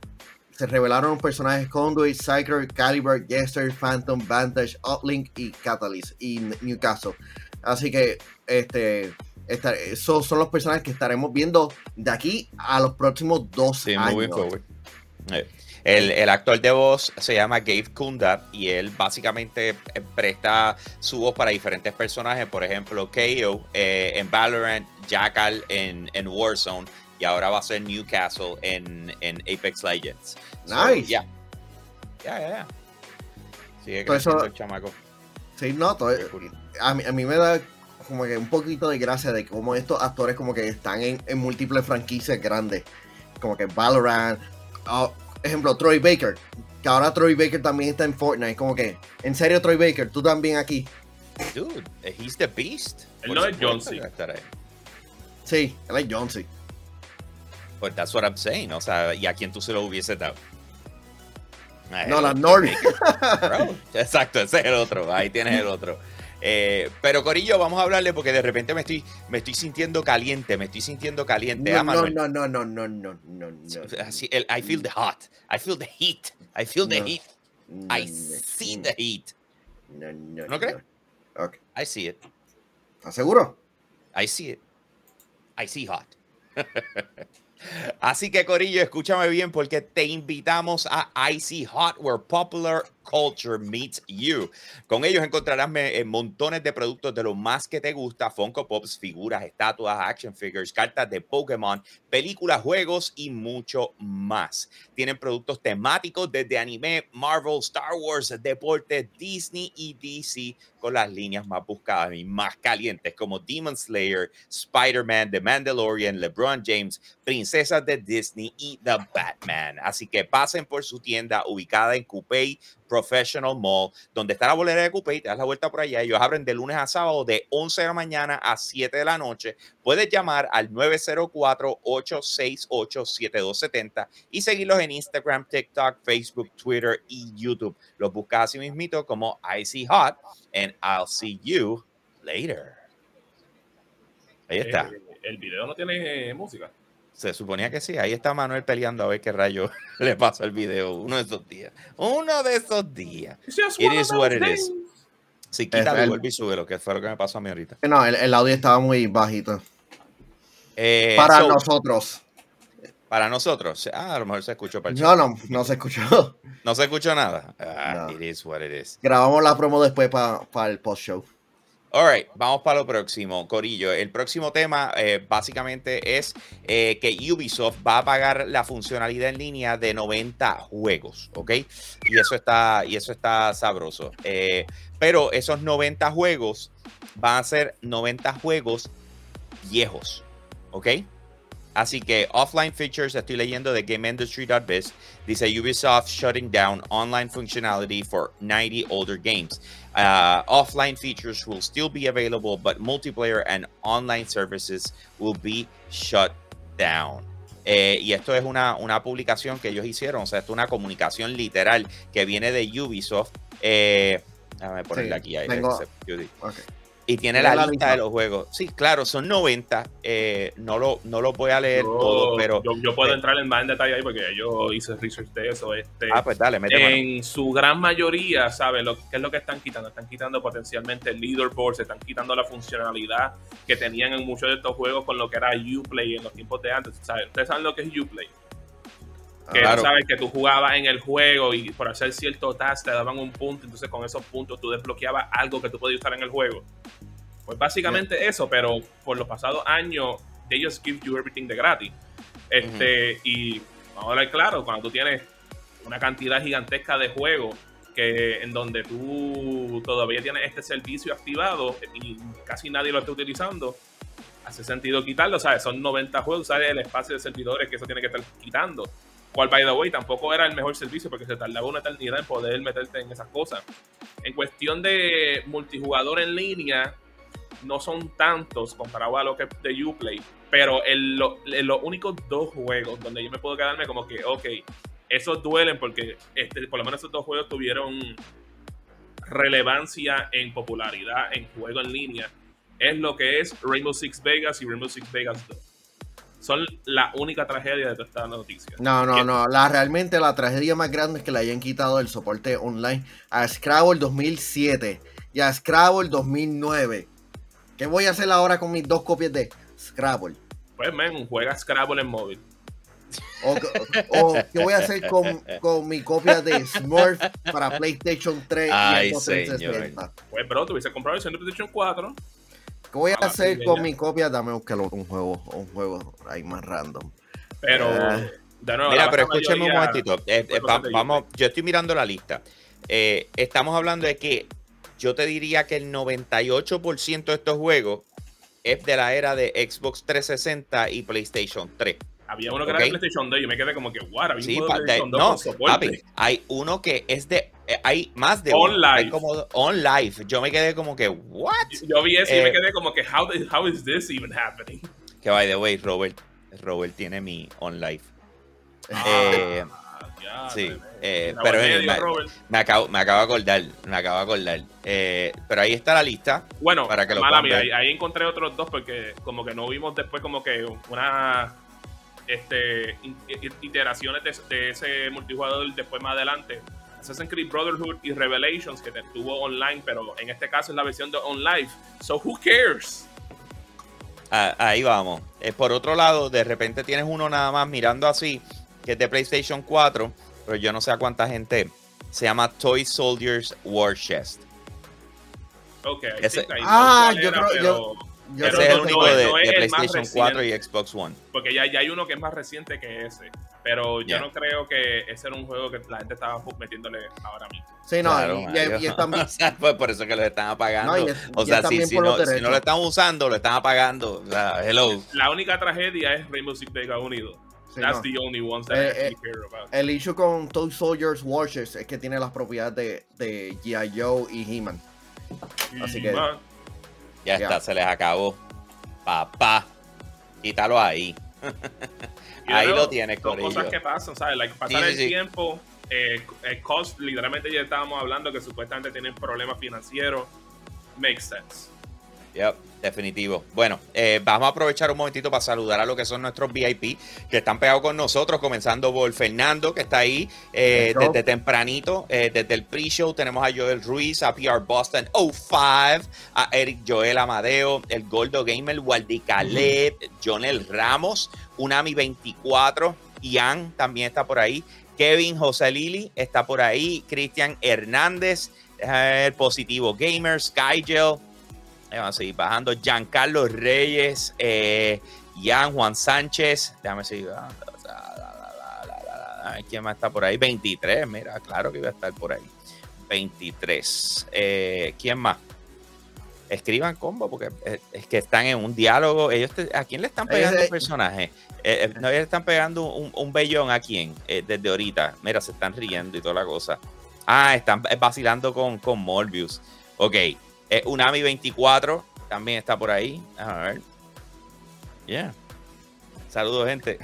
se revelaron personajes Conduit, Psyker, Caliber, Jester, Phantom, Vantage, Uplink y Catalyst y Newcastle. Así que este, esos son los personajes que estaremos viendo de aquí a los próximos dos Sí, años. Eh, El, el actor de voz se llama Gabe Kunda y él básicamente presta su voz para diferentes personajes, por ejemplo, KO eh, en Valorant, Jackal en, en Warzone y ahora va a ser Newcastle en, en Apex Legends. Nice. Ya, ya, ya. Sigue creciendo el chamaco. Sí, no, todo- a, mí, a mí me da como que un poquito de gracia de cómo estos actores como que están en, en múltiples franquicias grandes. Como que Valorant, ah, ejemplo, Troy Baker. Que ahora Troy Baker también está en Fortnite. Como que, en serio, Troy Baker, tú también aquí. Dude, he's the beast. Él no es John C. Sí, él es John C. But that's what I'm saying. O sea, ¿y a quién tú se lo hubiese dado? No, la Nord. Bro, Exacto, ese es el otro. Ahí tienes el otro. Eh, pero Corillo, vamos a hablarle porque de repente me estoy, me estoy sintiendo caliente, me estoy sintiendo caliente. Ah, No, no, Manuel. no, no, no, no, no, no, no. Así, el- I feel the hot. I feel the heat. I feel the No. heat. no, I see the heat. No, no, ¿No crees? Ok. I see it. ¿Estás seguro? I see it. I see hot. Así que, Corillo, escúchame bien porque te invitamos a Icy Hot, where popular Culture Meets You. Con ellos encontrarás eh, montones de productos de lo más que te gusta, Funko Pops, figuras, estatuas, action figures, cartas de Pokémon, películas, juegos y mucho más. Tienen productos temáticos desde anime, Marvel, Star Wars, deportes, Disney y DC con las líneas más buscadas y más calientes como Demon Slayer, Spider-Man, The Mandalorian, LeBron James, Princesas de Disney y The Batman. Así que pasen por su tienda ubicada en Coupé Professional Mall, donde está la bolera de Coupé, te das la vuelta por allá. Ellos abren de lunes a sábado de 11 de la mañana a 7 de la noche. Puedes llamar al 904-868-7270 y seguirlos en Instagram, TikTok, Facebook, Twitter y YouTube. Los buscas así mismito como Icy Hot and I'll see you later. Ahí está. Eh, el video no tiene música. Se suponía que sí. Ahí está Manuel peleando a ver qué rayo le pasa al video uno de esos días. Uno de esos días. It is what it is. Si quita el- y vuelve y súbelo, que fue lo que me pasó a mí ahorita. No, el, el audio estaba muy bajito. Eh, Para so, nosotros. para nosotros. Ah, a lo mejor se escuchó para el No, no, no se escuchó. No se escuchó nada. Ah, No. It is what it is. Grabamos la promo después para el post-show. All right, vamos para lo próximo, Corillo. El próximo tema eh, básicamente es eh, que Ubisoft va a pagar la funcionalidad en línea de 90 juegos, ¿ok? Y eso está, y eso está sabroso. Eh, pero esos 90 juegos van a ser 90 juegos viejos, ¿ok? Así que offline features, estoy leyendo de GameIndustry.biz, dice Ubisoft shutting down online functionality for 90 older games. Uh, offline features will still be available, but multiplayer and online services will be shut down. Eh, y esto es una, una publicación que ellos hicieron, o sea, esto es una comunicación literal que viene de Ubisoft. Eh, déjame Sí, aquí. ahí, tengo-. Ok. Y tiene Tiene la, la lista de los juegos. Sí, claro, son 90. eh, no, lo, no lo voy a leer Yo- todo, pero. yo, yo puedo eh, entrar en más en detalle ahí porque yo hice research de eso. Este, Ah, pues dale, mete mano. en su gran mayoría, ¿sabes? Lo, ¿Qué es lo que están quitando? Están quitando potencialmente el leaderboard, se están quitando la funcionalidad que tenían en muchos de estos juegos con lo que era Uplay en los tiempos de antes. ¿sabes? Ustedes saben lo que es Uplay. Que Claro. tú sabes que tú jugabas en el juego y por hacer cierto task te daban un punto, entonces con esos puntos tú desbloqueabas algo que tú podías usar en el juego. Pues básicamente eso, pero por los pasados años, they just give you everything de gratis. Este, y vamos a hablar claro, cuando tú tienes una cantidad gigantesca de juegos que en donde tú todavía tienes este servicio activado y casi nadie lo está utilizando, hace sentido quitarlo, ¿sabes? Son 90 juegos, ¿sabes? El espacio de servidores que eso tiene que estar quitando. Cual, by the way, tampoco era el mejor servicio porque se tardaba una eternidad en poder meterte en esas cosas. En cuestión de multijugador en línea, no son tantos comparado a lo que es de Uplay, pero en, lo- en los únicos dos juegos donde yo me puedo quedarme como que, ok, esos duelen porque este, por lo menos esos dos juegos tuvieron relevancia en popularidad en juego en línea, es lo que es Rainbow Six Vegas y Rainbow Six Vegas 2. Son la única tragedia de toda esta noticia. No, no, no. La, realmente la tragedia más grande es que le hayan quitado el soporte online a Scrabble 2007 y a Scrabble 2009. ¿Qué voy a hacer ahora con mis dos copias de Scrabble? Pues, men, juega Scrabble en móvil. ¿O, o qué voy a hacer con, con mi copia de Smurf para PlayStation 3 Ay, y Xbox 360? Pues, bro, te hubiese comprado el Centro PlayStation 4. ¿Qué voy a Ah, hacer con ya. mi copia? Dame un juego, un juego ahí más random. Pero, Eh. de nuevo, Mira, pero escúchame un momentito. Eh, eh, va- vamos, yo estoy mirando la lista. Eh, estamos hablando de que yo te diría que el 98% de estos juegos es de la era de Xbox 360 y PlayStation 3. Había uno que era de PlayStation 2 y yo me quedé como que, what, había Sí, un de de- PlayStation 2 no, papi, hay uno que es de, eh, hay más de On uno. Hay como on live. Yo me quedé como que, what? Yo- Yo vi eso y Eh, me quedé como que, how, how is this even happening? Que by the way, Robert, Robert tiene mi on live. Ah, Eh, ya, sí, eh, pero medio, me- acabo, me acabo de acordar, me acabo de acordar. Eh, pero ahí está la lista. Bueno, para que lo mala mía, ahí, ahí encontré otros dos porque como que no vimos después como que una este iteraciones de, de ese multijugador después más adelante. Assassin's Creed Brotherhood y Revelations que te estuvo online, pero en este caso es la versión de on live. So who cares? Ah, ahí vamos. Eh, por otro lado, de repente tienes uno nada más mirando así, que es de PlayStation 4, pero yo no sé a cuánta gente Se llama Toy Soldiers War Chest. Ok, Ese- Ah, yo creo- pero- yo- Ese es el único no, de, no es de el más PlayStation 4 y. Xbox One. Porque ya, ya hay uno que es más reciente que ese. Pero yo no creo que ese era un juego que la gente estaba metiéndole ahora mismo. Sí, no, Claro, y- y, bien- O sea, pues por eso que lo están apagando. No, o sea, si, si no, si lo están usando, lo están apagando. O sea, hello. La única tragedia es Rainbow Six Vega Unido. Sí, That's no. the only ones that Eh, I eh, actually care about. El issue con Toy Soldiers Watches es que tiene las propiedades de, de G.I. Joe y He-Man. así que- Man, Ya Ya. está, se les acabó. Papá. Quítalo ahí. Ahí know, lo tienes, Son cosas que pasan, ¿sabes? Like, pasar sí, el sí. tiempo. Eh, el cost, literalmente ya estábamos hablando que supuestamente tienen problemas financieros. Makes sense. Yep, definitivo. Bueno, eh, vamos a aprovechar un momentito para saludar a lo que son nuestros VIP que están pegados con nosotros, comenzando por Fernando, que está ahí eh, desde tempranito, eh, desde el pre-show. Tenemos a Joel Ruiz, a PR Boston 05, a Eric Joel Amadeo, el Gordo Gamer, Waldi Caleb, Jonel Ramos, Unami 24, Ian también está por ahí, Kevin José Lili está por ahí, Cristian Hernández, eh, el Positivo Gamer, Skygel. Vamos a seguir bajando. Giancarlo Reyes, eh, Jan Juan Sánchez. Déjame seguir bajando. ¿Quién más está por ahí? 23, mira, claro que iba a estar por ahí. 23. Eh, ¿Quién más? Escriban combo porque es que están en un diálogo. Ellos te- ¿A quién le están pegando el personaje? Eh, eh, no, ellos le están pegando un, un bellón a quién Eh, desde ahorita. Mira, se están riendo y toda la cosa. Ah, están vacilando con, con Morbius. Ok. Eh, Unami 24 también está por ahí. A ver. Yeah. Saludos, gente.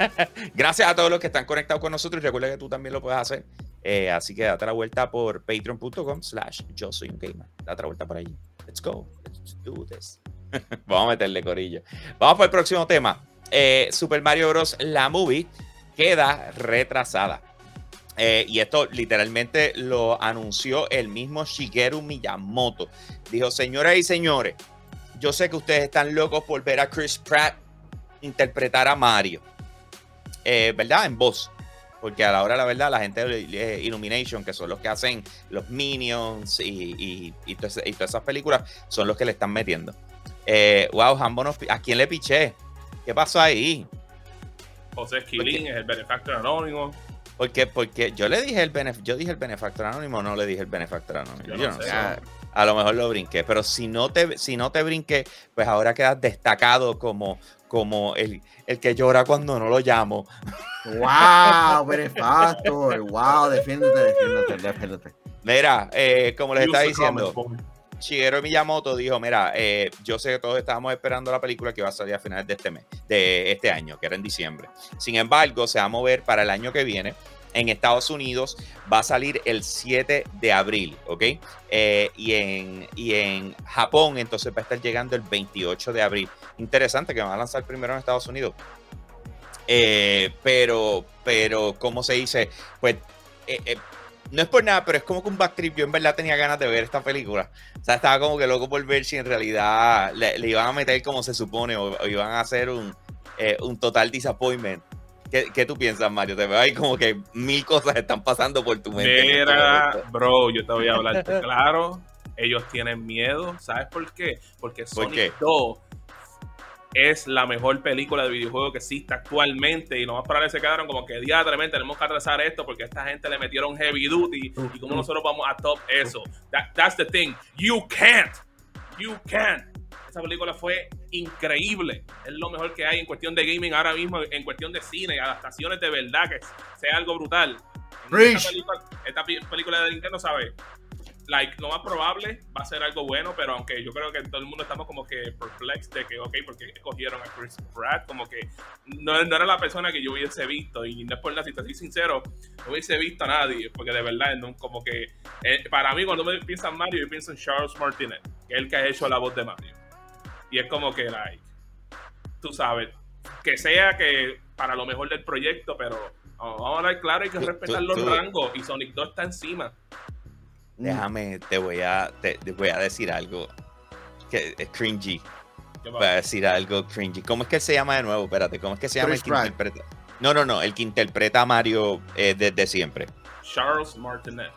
Gracias a todos los que están conectados con nosotros. Recuerda que tú también lo puedes hacer. Eh, así que date la vuelta por patreon.com slash yo soy un gamer. Date la vuelta por allí. Let's go. Let's do this. Vamos a meterle corillo. Vamos para el próximo tema. Eh, Super Mario Bros. La movie queda retrasada. Eh, y esto literalmente lo anunció el mismo Shigeru Miyamoto. Dijo, señoras y señores, yo sé que ustedes están locos por ver a Chris Pratt interpretar a Mario. Eh, ¿Verdad? En voz. Porque a la hora, la verdad, la gente de Illumination, que son los que hacen los Minions y, y, y todas y todas esas películas, son los que le están metiendo. Eh, wow, pi- ¿a quién le piché? ¿Qué pasó ahí? José Esquilín es el benefactor anónimo. Porque, porque yo le dije el benef yo dije el benefactor anónimo, no le dije el benefactor anónimo. Yo Yo no no sé. sé. A, a lo mejor lo brinqué, pero si no te, si no te brinqué, pues ahora quedas destacado como, como el, el que llora cuando no lo llamo. ¡Wow! Benefactor. ¡Wow! Defiéndete, defiéndete, defiéndete. Mira, eh, como les estaba diciendo. Shigeru Miyamoto dijo, mira, eh, yo sé que todos estábamos esperando la película que va a salir a finales de este mes, de este año, que era en diciembre. Sin embargo, se va a mover para el año que viene. En Estados Unidos va a salir el 7 de abril, ¿ok? Eh, y, en, y en Japón entonces va a estar llegando el 28 de abril. Interesante que van a lanzar primero en Estados Unidos. Eh, pero, pero, ¿cómo se dice? Pues, eh, no es por nada, pero es como que un backtrip. Yo en verdad tenía ganas de ver esta película. O sea, estaba como que loco por ver si en realidad le, le iban a meter como se supone o, o iban a hacer un, eh, un total disappointment. ¿Qué, qué tú piensas, Mario? Te veo ahí como que mil cosas están pasando por tu mente. en este Mira, bro, yo te voy a hablar claro. Ellos tienen miedo. ¿Sabes por qué? Porque ¿Por Sonic qué? 2 es la mejor película de videojuego que existe actualmente. Y lo más probable se quedaron como que diatramente tenemos que atrasar esto porque a esta gente le metieron heavy duty. Y como nosotros vamos a top eso. That- that's the thing. You can't. You can't. Esa película fue increíble. Es lo mejor que hay en cuestión de gaming ahora mismo, en cuestión de cine, adaptaciones de verdad, que sea algo brutal. Esta película, esta película de Nintendo, ¿sabes? Like, lo más probable va a ser algo bueno, pero aunque yo creo que todo el mundo estamos como que perplexed de que, ok, porque escogieron a Chris Pratt, como que no, no era la persona que yo hubiese visto, y no es por nada, si te soy sincero, no hubiese visto a nadie, porque de verdad, no, como que, eh, para mí, cuando me piensa en Mario, yo pienso en Charles Martinet, que es el que ha hecho la voz de Mario. Y es como que, like, tú sabes, que sea que para lo mejor del proyecto, pero oh, vamos a hablar claro, hay que respetar los rangos, y Sonic 2 está encima. Déjame, te voy a, te, te voy a decir algo que es cringy. ¿Qué Voy a decir algo cringy. ¿Cómo es que se llama de nuevo? Espérate, ¿cómo es que se llama Chris el que Pratt. interpreta? No, no, no, el que interpreta a Mario eh, desde siempre. Charles Martinet.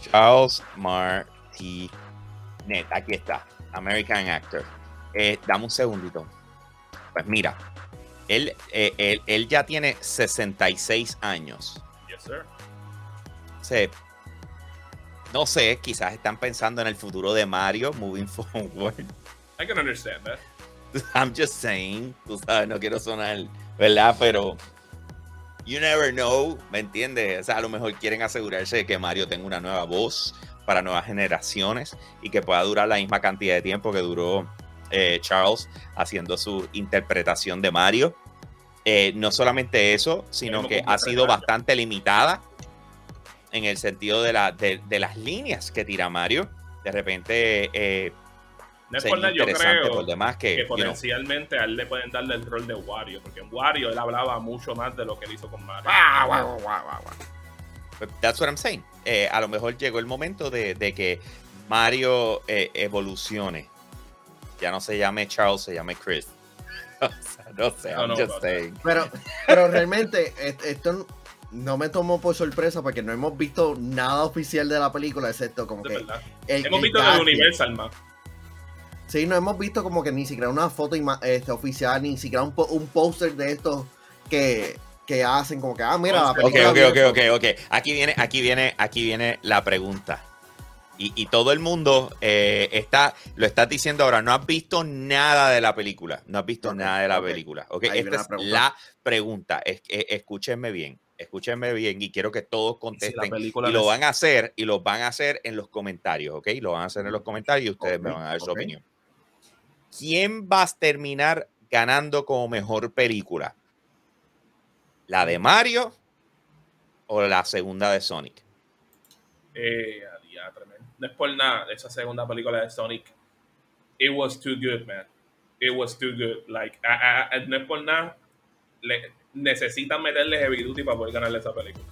Charles Martinet. Aquí está. American actor. Eh, dame un segundito. Pues mira, él, eh, él, él ya tiene 66 años. Yes, sir. O sea, no sé, quizás están pensando en el futuro de Mario moving forward. I can understand that. I'm just saying, tú sabes, no quiero sonar, ¿verdad? Pero you never know, ¿me entiendes? O sea, a lo mejor quieren asegurarse de que Mario tenga una nueva voz para nuevas generaciones y que pueda durar la misma cantidad de tiempo que duró eh, Charles haciendo su interpretación de Mario. Eh, no solamente eso, sino que ha sido bastante limitada en el sentido de, la, de, de las líneas que tira Mario. De repente eh, No es por nada, yo interesante creo por demás que, que you know, potencialmente a él le pueden darle el rol de Wario, porque en Wario él hablaba mucho más de lo que él hizo con Mario. But That's what I'm saying. Eh, a lo mejor llegó el momento de, de que Mario eh, evolucione. Ya no se llame Charles, se llame Chris. O sea, no sé, No, I'm no, just but- saying. Pero, pero realmente est- esto no me tomó por sorpresa porque no hemos visto nada oficial de la película, excepto como De que... verdad. el- Hemos el visto el. Universal más. Sí, no hemos visto como que ni siquiera una foto este, oficial, ni siquiera un, po- un póster de estos que, que hacen como que, ah, mira, la Ok, película ok, ok, con- ok, ok. Aquí viene, aquí viene, aquí viene la pregunta. Y, y todo el mundo eh, está, lo estás diciendo ahora, no has visto nada de la película. No has visto Ok, nada de la ok. película. Ok, Ahí esta es la pregunta. Es, eh, escúchenme bien, escúchenme bien y quiero que todos Y si la contesten. película Y lo van a hacer, y lo van a hacer en los comentarios, ¿ok? Lo van a hacer en los comentarios y ustedes me van a dar su opinión. ¿Quién va a terminar ganando como mejor película? ¿La de Mario o la segunda de Sonic? Eh. No es por nada, esa segunda película de Sonic. It was too good, man. It was too good. Like, a- a- a- no es por nada. Le, necesitan meterle heavy duty para poder ganarle esa película.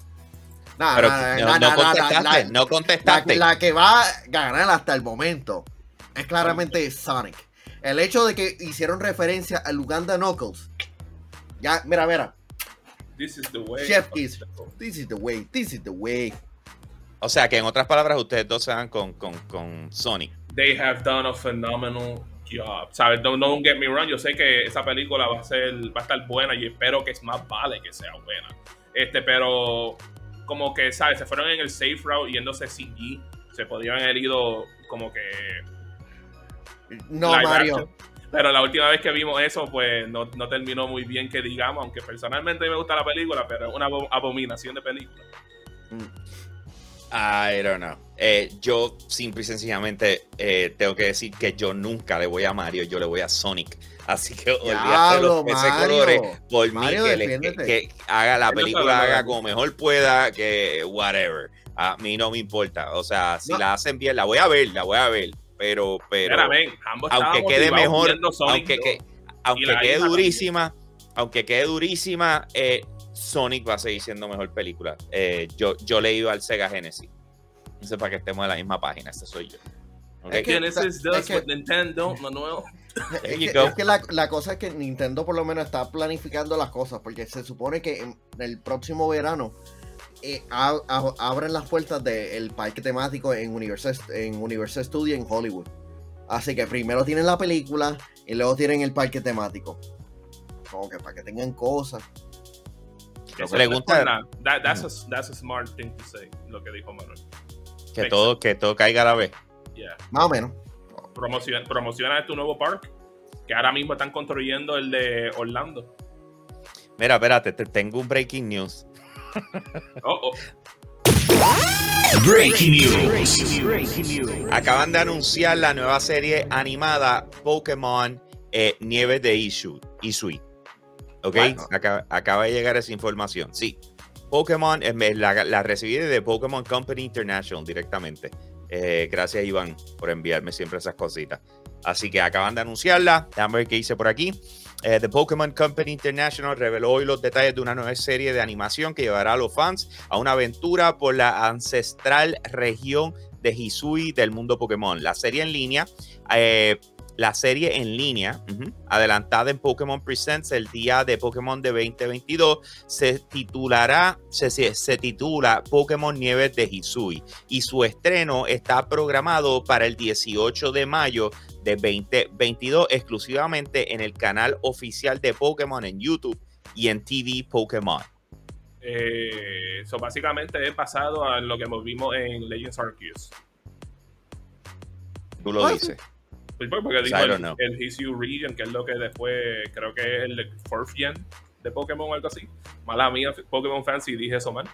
Nah, Pero nah, no, nah, no contestaste, nah, no contestaste. La, la que va a ganar hasta el momento es claramente Sonic. El hecho de que hicieron referencia al Uganda Knuckles. Ya, mira, mira. This is the way. Chef This is the way, this is the way. O sea, que en otras palabras, ustedes dos se van con, con, con Sonic. They have done a phenomenal job. ¿Sabes? Don't, don't get me wrong. Yo sé que esa película va a ser, va a estar buena y espero que es más vale que sea buena. Este, pero como que, ¿sabes? Se fueron en el safe route yéndose CG. Se podrían haber ido como que No, Mario. action. Pero la última vez que vimos eso, pues no, no terminó muy bien que digamos, aunque personalmente me gusta la película, pero es una abo- abominación de película. I don't know. Eh, yo simple y sencillamente eh, tengo que decir que yo nunca le voy a Mario, yo le voy a Sonic. Así que olvídate de los peces colores por Mario, mí que, le- que- defiéndete. que haga la película haga como mejor pueda, que whatever. A mí no me importa. O sea, si No. la hacen bien, la voy a ver, la voy a ver. Pero, pero. Mira, ven, ambos aunque quede mejor, Sonic aunque, 2. que- aunque quede durísima, aunque quede durísima, eh, Sonic va a seguir siendo mejor película. Eh, yo, yo le he ido al Sega Genesis. No sé para que estemos en la misma página, ese soy yo. Es que- Genesis es does que- what Nintendo, Manuel. There Es you que, go. es que la, la cosa es que Nintendo por lo menos está planificando las cosas, porque se supone que en el próximo verano eh, a- a- abren las puertas del parque temático en Universal, en Universal Studio en Hollywood. Así que primero tienen la película y luego tienen el parque temático. Como que para que tengan cosas. Eso pregunta- no. That- that's, a, that's a smart thing to say, lo que dijo Manuel. Que todo, que todo caiga a la vez. Yeah. Más o menos. Promociona, promociona tu nuevo park, que ahora mismo están construyendo el de Orlando. Mira, espérate, te tengo un breaking news. Oh, oh. Breaking news. Acaban de anunciar la nueva serie animada Pokémon eh, Nieves de Isu, Isui. ¿Ok? Bueno. Acaba, acaba de llegar esa información. Sí. Pokémon, la, la recibí de Pokémon Company International directamente. Eh, gracias, Iván, por enviarme siempre esas cositas. Así que acaban de anunciarla. Déjame ver qué hice por aquí. Eh, The Pokémon Company International reveló hoy los detalles de una nueva serie de animación que llevará a los fans a una aventura por la ancestral región de Hisui del mundo Pokémon. La serie en línea eh, la serie en línea, adelantada en Pokémon Presents el día de Pokémon de 2022, se titulará, se, se- se titula Pokémon Nieves de Hisui y su estreno está programado para el 18 de mayo de 2022 exclusivamente en el canal oficial de Pokémon en YouTube y en TV Pokémon. Eh, so básicamente es basado a lo que vimos en Legends Arceus. Tú lo dices. Pues porque dijo I el, know. el Region, que es lo que después creo que es el fourth gen de Pokémon o algo así. Mala mía, Pokémon Fancy, dije eso mal.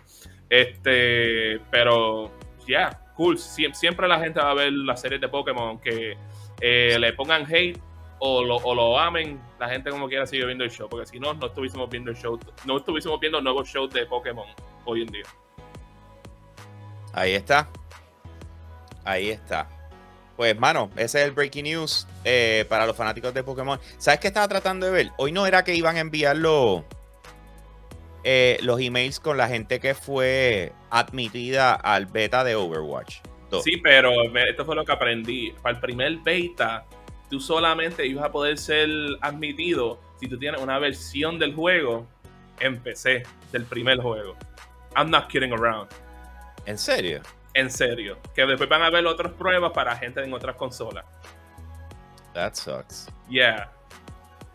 Este, pero, ya, cool. Siem- siempre la gente va a ver las series de Pokémon, aunque eh, le pongan hate o lo, o lo amen, la gente como quiera sigue viendo el show, porque si no, no estuviésemos viendo el show, no estuviésemos viendo nuevos shows de Pokémon hoy en día. Ahí está. Ahí está. Pues, mano, ese es el breaking news eh, para los fanáticos de Pokémon. ¿Sabes qué estaba tratando de ver? Hoy no era que iban a enviar los, eh, los emails con la gente que fue admitida al beta de Overwatch. Sí, pero esto fue lo que aprendí. Para el primer beta, tú solamente ibas a poder ser admitido si tú tienes una versión del juego en PC, del primer juego. I'm not kidding around. ¿En serio? En serio. Que después van a haber otras pruebas para gente en otras consolas. That sucks. Yeah.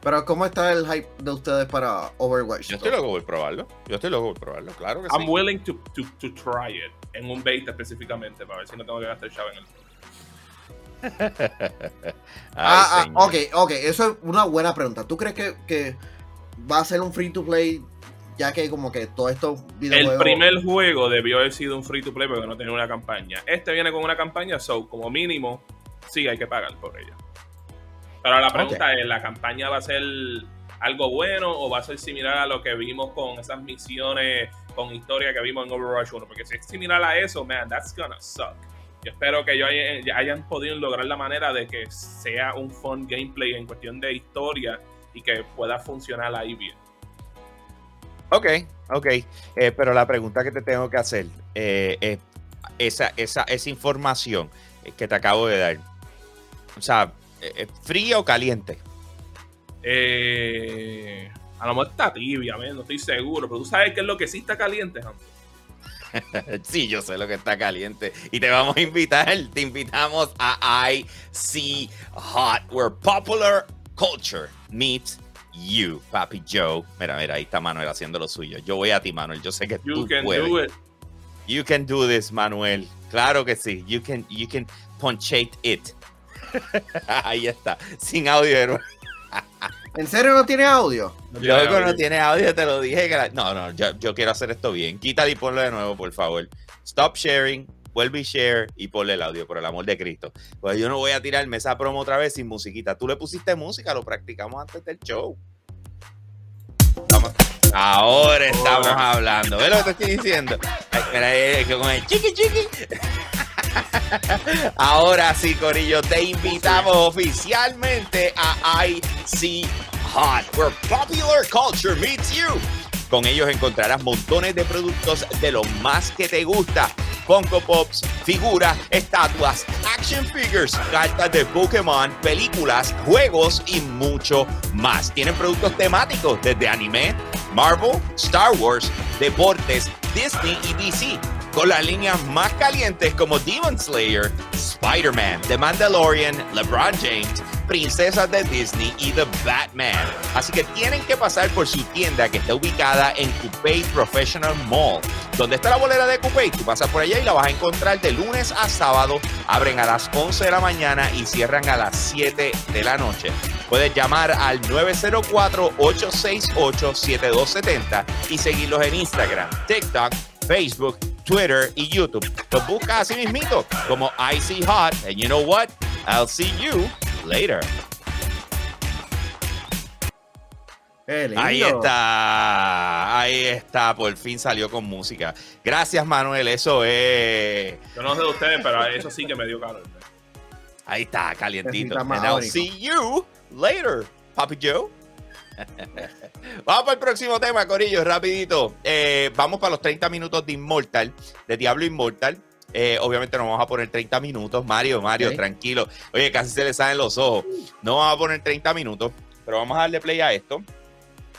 Pero ¿cómo está el hype de ustedes para Overwatch? Yo estoy loco por probarlo. Yo estoy loco por probarlo, claro que sí. I'm willing to, to, to try it. En un beta específicamente, para ver si no tengo que gastar chavo en el Ay, Ah, ah, ok, ok, eso es una buena pregunta. ¿Tú crees que, que va a ser un free to play ya que como que todos estos El videojuegos... primer juego debió haber sido un free to play porque no tenía una campaña. Este viene con una campaña, so como mínimo, sí hay que pagar por ella. Pero la pregunta es, ¿la campaña va a ser algo bueno o va a ser similar a lo que vimos con esas misiones con historia que vimos en Overwatch 1? Porque si es similar a eso, man, that's gonna suck. Yo espero que ellos hayan, hayan podido lograr la manera de que sea un fun gameplay en cuestión de historia y que pueda funcionar ahí bien. Ok, ok. Eh, pero la pregunta que te tengo que hacer eh, es esa, esa, esa información eh, que te acabo de dar. O sea, ¿fría o caliente? Eh, a lo mejor está tibia, man, no estoy seguro, pero tú sabes qué es lo que sí está caliente, Hunter. sí, yo sé lo que está caliente. Y te vamos a invitar, te invitamos a IC Hot, where popular culture meets you, Papi Joe. Mira, mira, ahí está Manuel haciendo lo suyo. Yo voy a ti, Manuel. Yo sé que You tú can puedes. do it. You can do this, Manuel. Claro que sí. You can, you can punctate it. Ahí está. Sin audio. ¿En serio no tiene audio? Loco, no tiene audio, te lo dije. que la- No, no, yo, yo quiero hacer esto bien. Quítalo y ponlo de nuevo, por favor. Stop sharing, vuelve y share y ponle el audio, por el amor de Cristo. Pues yo no voy a tirarme esa promo otra vez sin musiquita. Tú le pusiste música, lo practicamos antes del show. Vamos. Ahora estamos hablando. ¿Ves lo que te estoy diciendo? Ay, eh, con el chiqui chiqui. Ahora sí, Corillo, te invitamos oficialmente a IC Hot, where popular culture meets you. Con ellos encontrarás montones de productos de lo más que te gusta. Funko Pops, figuras, estatuas, action figures, cartas de Pokémon, películas, juegos y mucho más. Tienen productos temáticos desde anime, Marvel, Star Wars, deportes, Disney y DC. Con las líneas más calientes como Demon Slayer, Spider-Man, The Mandalorian, LeBron James, princesas de Disney y The Batman. Así que tienen que pasar por su tienda que está ubicada en Coupé Professional Mall. Donde está la bolera de Coupé, tú pasas por allá y la vas a encontrar de lunes a sábado. Abren a las 11 de la mañana y cierran a las 7 de la noche. Puedes llamar al 904-868-7270 y seguirlos en Instagram, TikTok, Facebook, Twitter y YouTube. Los buscas así mismito como Icy Hot. And you know what? I'll see you later. Ahí está. Ahí está. Por fin salió con música. Gracias, Manuel. Eso es. Yo no sé de ustedes, pero eso sí que me dio calor. Ahí está, calientito. And I'll see you later, Papi Joe. vamos para el próximo tema, Corillo, rapidito. Eh, vamos para los 30 minutos de Immortal, de Diablo Immortal. Eh, obviamente no vamos a poner 30 minutos. Mario, Mario, tranquilo. Oye, casi se le salen los ojos. No vamos a poner 30 minutos, pero vamos a darle play a esto.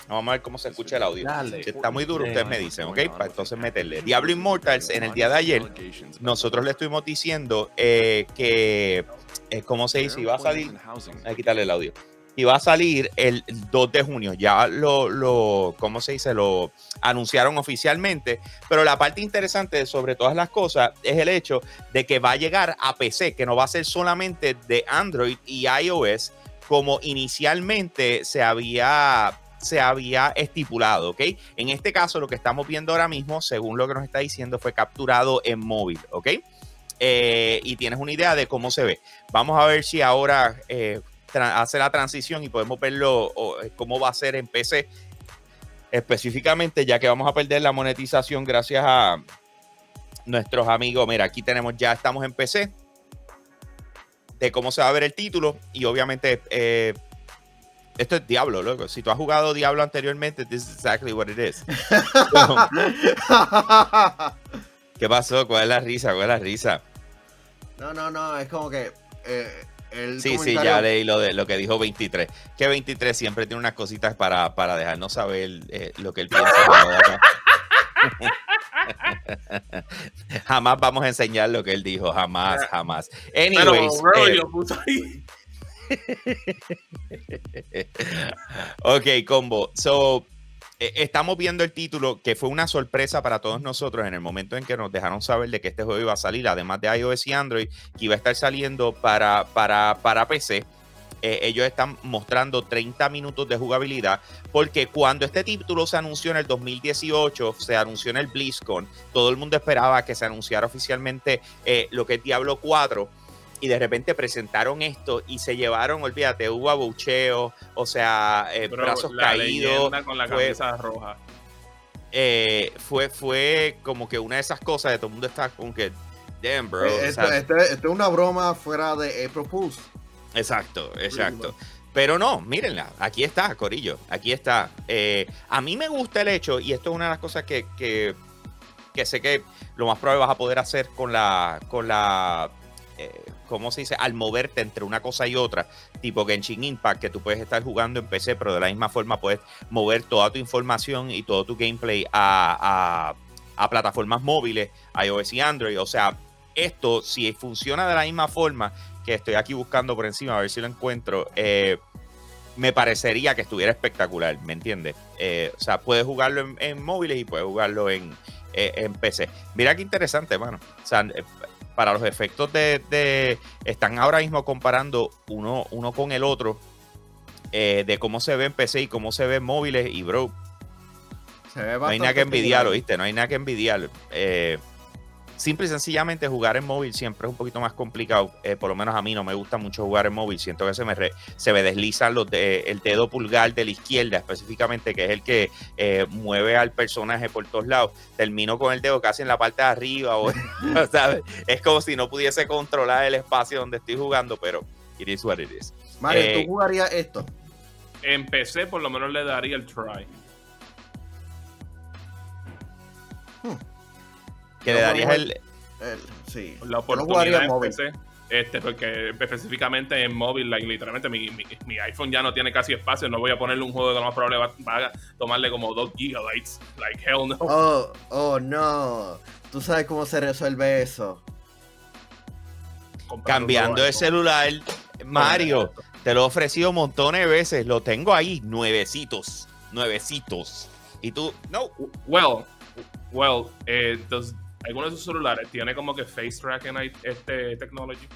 Vamos a ver cómo se escucha el audio. Dale. Si está muy duro, ustedes me dicen, ¿ok? Para entonces meterle. Diablo Immortals, en el día de ayer, nosotros le estuvimos diciendo eh, que, eh, ¿cómo se dice? Iba a salir, hay que quitarle el audio. Iba a salir el 2 de junio. Ya lo, lo, ¿cómo se dice? Lo anunciaron oficialmente. Pero la parte interesante sobre todas las cosas es el hecho de que va a llegar a PC, que no va a ser solamente de Android y iOS, como inicialmente se había se había estipulado, ¿ok? En este caso, lo que estamos viendo ahora mismo, según lo que nos está diciendo, fue capturado en móvil, ¿ok? Eh, y tienes una idea de cómo se ve. Vamos a ver si ahora eh, hace la transición y podemos verlo o, eh, cómo va a ser en PC específicamente, ya que vamos a perder la monetización gracias a nuestros amigos. Mira, aquí tenemos, ya estamos en PC de cómo se va a ver el título y obviamente eh, esto es Diablo, loco. Si tú has jugado Diablo anteriormente, this is exactly what it is. ¿Qué pasó? ¿Cuál es la risa? ¿Cuál es la risa? no, no, no, es como que eh, el Sí, sí, ya leí lo de lo que dijo 23. Que 23 siempre tiene unas cositas para, para dejarnos saber eh, lo que él piensa. jamás vamos a enseñar lo que él dijo, jamás, jamás. Pero, Anyways, bro, eh, yo puse ahí. ok, combo. So, eh, estamos viendo el título que fue una sorpresa para todos nosotros en el momento en que nos dejaron saber de que este juego iba a salir, además de iOS y Android, que iba a estar saliendo para, para, para PC. Eh, ellos están mostrando 30 minutos de jugabilidad, porque cuando este título se anunció en el 2018, se anunció en el BlizzCon, todo el mundo esperaba que se anunciara oficialmente eh, lo que es Diablo 4 y de repente presentaron esto y se llevaron, olvídate, hubo abucheo, o sea, eh, Bro, brazos la caídos. con la fue- camisa roja. eh, fue, fue como que una de esas cosas de todo el mundo está como que, damn, bro. Esto, esto- esto es una broma fuera de April Fools. Exacto, exacto. Pero no, mírenla, aquí está, Corillo, aquí está. Eh, a mí me gusta el hecho, y esto es una de las cosas que, que, que sé que lo más probable vas a poder hacer con la, con la, eh, ¿cómo se dice? Al moverte entre una cosa y otra, tipo Genshin Impact, que tú puedes estar jugando en PC, pero de la misma forma puedes mover toda tu información y todo tu gameplay a, a, plataformas móviles, iOS y Android. O sea, esto, si funciona de la misma forma, que estoy aquí buscando por encima, a ver si lo encuentro, eh, me parecería que estuviera espectacular, ¿me entiendes? Eh, o sea, puedes jugarlo en, móviles y puedes jugarlo en, eh, en PC. Mira qué interesante, mano. O sea, para los efectos de, de- Están ahora mismo comparando uno, uno con el otro eh, de cómo se ve en PC y cómo se ve en móviles y, bro, Se ve no hay nada que envidiar. ¿viste? No hay nada que envidiar. Eh, simple y sencillamente jugar en móvil siempre es un poquito más complicado. Eh, por lo menos a mí no me gusta mucho jugar en móvil. Siento que se me, re- se me deslizan los de- el dedo pulgar de la izquierda, específicamente, que es el que eh, mueve al personaje por todos lados. Termino con el dedo casi en la parte de arriba. O, ¿sabes? Es como si no pudiese controlar el espacio donde estoy jugando, pero it is what it is. Mario, Eh, ¿tú jugarías esto? En PC por lo menos le daría el try. Que Yo le darías el. El- sí. La oportunidad en. PC. Este, porque específicamente en móvil, like, literalmente mi, mi- mi iPhone ya no tiene casi espacio. No voy a ponerle un juego que lo más probable va, va a tomarle como 2 gigabytes. Like, hell no. Oh, oh, no. Tú sabes cómo se resuelve eso. Comprar Cambiando de celular, Mario. Te lo he ofrecido montones de veces. Lo tengo ahí, nuevecitos. Nuevecitos. Y tú, no. Well, well, eh, does- algunos de sus celulares tiene como que face tracking este technology.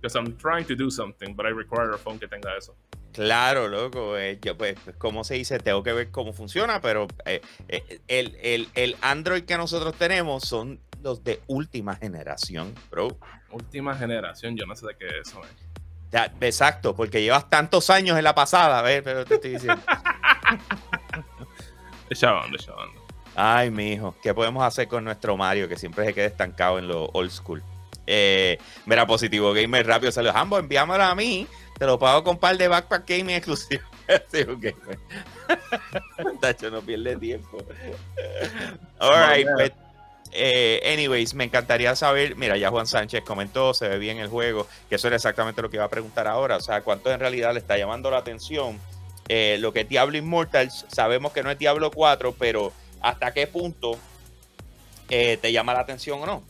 Because I'm trying to do something, but I require a phone que tenga eso. Claro, loco. eh, yo, pues, como se dice, tengo que ver cómo funciona, pero eh, eh, el, el- el Android que nosotros tenemos son los de última generación, bro. Última generación, yo no sé de qué es eso. eh. Ya, exacto, porque llevas tantos años en la pasada, a ver, pero te estoy diciendo. Ay, mijo, ¿qué podemos hacer con nuestro Mario que siempre se queda estancado en lo old school? Eh, mira, Positivo Gamer rápido salió. Jambo, enviámoslo a mí. Te lo pago con par de backpack gaming exclusivo. Positivo Gamer. Tacho, no pierde tiempo. All right, Vamos, pues, Eh, anyways, me encantaría saber, mira, ya Juan Sánchez comentó, se ve bien el juego, que eso era exactamente lo que iba a preguntar ahora, o sea, cuánto en realidad le está llamando la atención eh, lo que es Diablo Immortal, sabemos que no es Diablo 4, pero hasta qué punto eh, te llama la atención o no.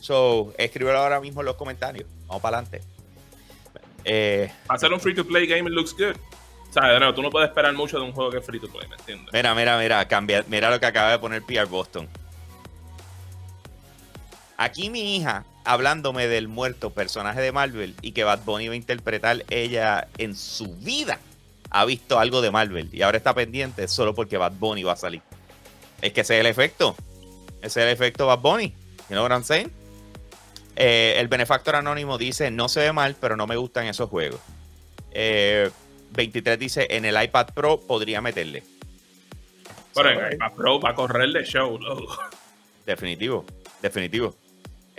So, escríbelo ahora mismo en los comentarios. Vamos para adelante. Eh, Hacer un free to play game it looks good. O sea, de nuevo, tú no puedes esperar mucho de un juego que es free to play, ¿me entiendes? mira, mira, mira, cambia, mira lo que acaba de poner PR Boston. Aquí mi hija hablándome del muerto personaje de Marvel y que Bad Bunny va a interpretar ella en su vida ha visto algo de Marvel y ahora está pendiente solo porque Bad Bunny va a salir. Es que ese es el efecto. Ese es el efecto Bad Bunny. You know what I'm saying? Eh, el benefactor anónimo dice, no se ve mal, pero no me gustan esos juegos. Eh, 23 dice, en el iPad Pro podría meterle. Pero en iPad Pro va a correr de show, loco. Definitivo, definitivo.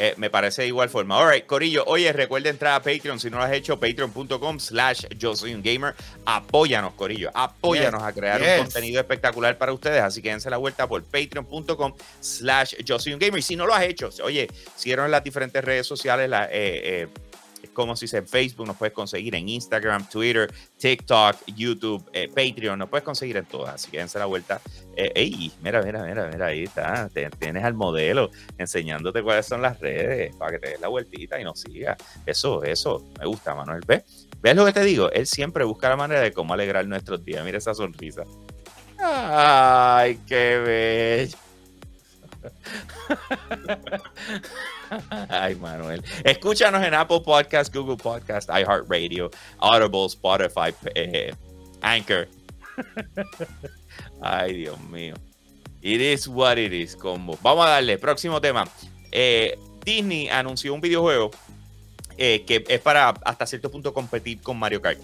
Eh, me parece de igual forma. Alright, Corillo. Oye, recuerda entrar a Patreon si no lo has hecho, patreon.com slash yo soy un gamer. Apóyanos, Corillo. Apóyanos Yes, a crear yes. un contenido espectacular para ustedes. Así que dense la vuelta por patreon.com slash yo soy un gamer. Y si no lo has hecho, oye, síguenos en las diferentes redes sociales, la, eh, eh, como si dice en Facebook, nos puedes conseguir en Instagram, Twitter, TikTok, YouTube, eh, Patreon, nos puedes conseguir en todas. Así que dense la vuelta. Eh, ey, mira, mira, mira, mira, ahí está. Tienes al modelo enseñándote cuáles son las redes para que te des la vueltita y nos sigas. Eso, eso, me gusta, Manuel. ¿Ves? ¿Ves lo que te digo? Él siempre busca la manera de cómo alegrar nuestros días. Mira esa sonrisa. Ay, qué bello. Ay, Manuel. Escúchanos en Apple Podcast, Google Podcast, iHeartRadio, Audible, Spotify, eh, Anchor. Ay, Dios mío. It is what it is, combo. Vamos a darle. Próximo tema. Eh, Disney anunció un videojuego eh, que es para hasta cierto punto competir con Mario Kart.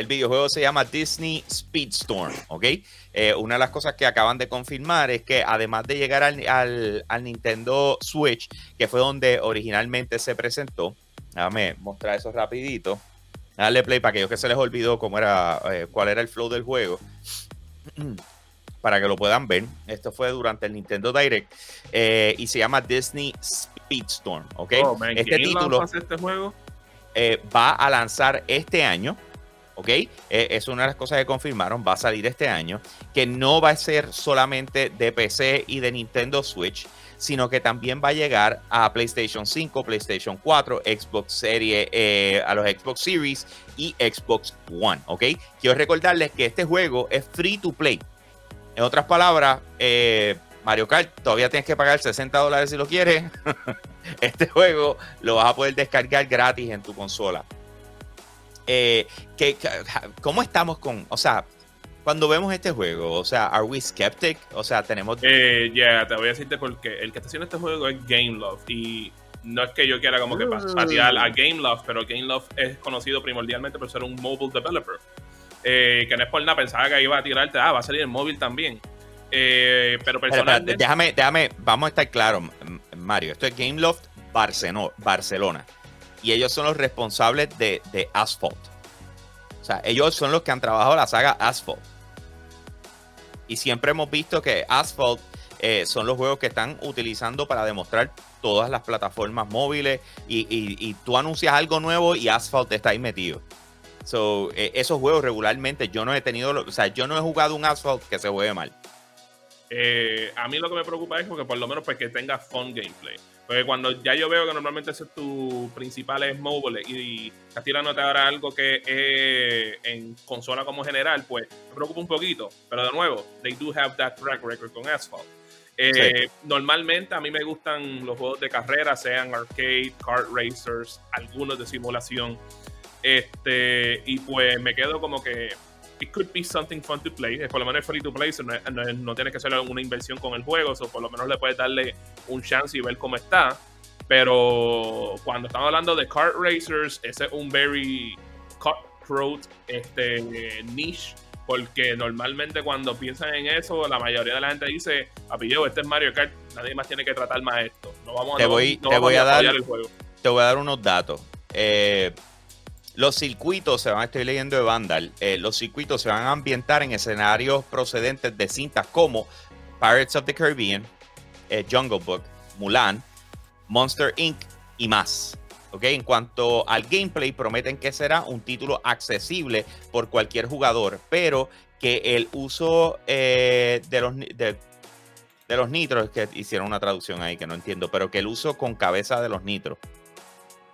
El videojuego se llama Disney Speedstorm, ¿ok? Eh, una de las cosas que acaban de confirmar es que además de llegar al, al- al Nintendo Switch, que fue donde originalmente se presentó, déjame mostrar eso rapidito, darle play para aquellos que se les olvidó cómo era, eh, cuál era el flow del juego, para que lo puedan ver. Esto fue durante el Nintendo Direct eh, y se llama Disney Speedstorm, ¿ok? Oh, man, este ¿quién título este juego? eh, va a lanzar este año. ¿Ok? Eh, es una de las cosas que confirmaron. Va a salir este año. Que no va a ser solamente de PC y de Nintendo Switch. Sino que también va a llegar a PlayStation 5, PlayStation 4, Xbox Series, eh, a los Xbox Series y Xbox One. ¿Ok? Quiero recordarles que este juego es free to play. En otras palabras, eh, Mario Kart todavía tienes que pagar 60 dólares si lo quieres. este juego lo vas a poder descargar gratis en tu consola. Eh, que, que- ¿Cómo estamos con, o sea, cuando vemos este juego, o sea, ¿are we skeptic? O sea, tenemos... Eh, ya, te voy a decirte porque el que está haciendo este juego es Gameloft y no es que yo quiera como que Mm. patear a Gameloft, pero Gameloft es conocido primordialmente por ser un mobile developer. Eh, que no es por nada, pensaba que iba a tirarte, ah, va a salir en móvil también. Eh, pero personalmente... déjame, déjame, vamos a estar claros, Mario. Esto es Gameloft Barceno- Barcelona. Y ellos son los responsables de, Asphalt. O sea, ellos son los que han trabajado la saga Asphalt. Y siempre hemos visto que Asphalt eh, son los juegos que están utilizando para demostrar todas las plataformas móviles. Y, tú anuncias algo nuevo y Asphalt está ahí metido. So, eh, esos juegos regularmente yo no he tenido, o sea, yo no he jugado un Asphalt que se juegue mal. Eh, a mí lo que me preocupa es porque por lo menos pues que tenga fun gameplay. Porque cuando ya yo veo que normalmente ese es tu principal es mobile y, y estás tirándote ahora algo que es en consola como general, pues me preocupa un poquito. Pero de nuevo, they do have that track record con Asphalt. Eh, Normalmente a mí me gustan los juegos de carrera, sean arcade, kart racers, algunos de simulación. Este, y pues me quedo como que it could be something fun to play. Eh, Por lo menos es free to play, so no, no, no tienes que hacer una inversión con el juego, so por lo menos le puedes darle un chance y ver cómo está. Pero cuando estamos hablando de kart racers, ese es un very cutthroat este, niche. Porque normalmente cuando piensan en eso, la mayoría de la gente dice, yo, este es Mario Kart, nadie más tiene que tratar más esto. No vamos, Te no- voy- no te vamos voy a dar- apoyar el juego. te voy a dar unos datos. Eh, los circuitos se van, estoy leyendo de Vandal, eh, los circuitos se van a ambientar en escenarios procedentes de cintas como Pirates of the Caribbean, eh, Jungle Book, Mulan, Monster Inc. y más. ¿ok? En cuanto al gameplay, prometen que será un título accesible por cualquier jugador, pero que el uso eh, de los de, de los nitros, que hicieron una traducción ahí que no entiendo, pero que el uso con cabeza de los nitros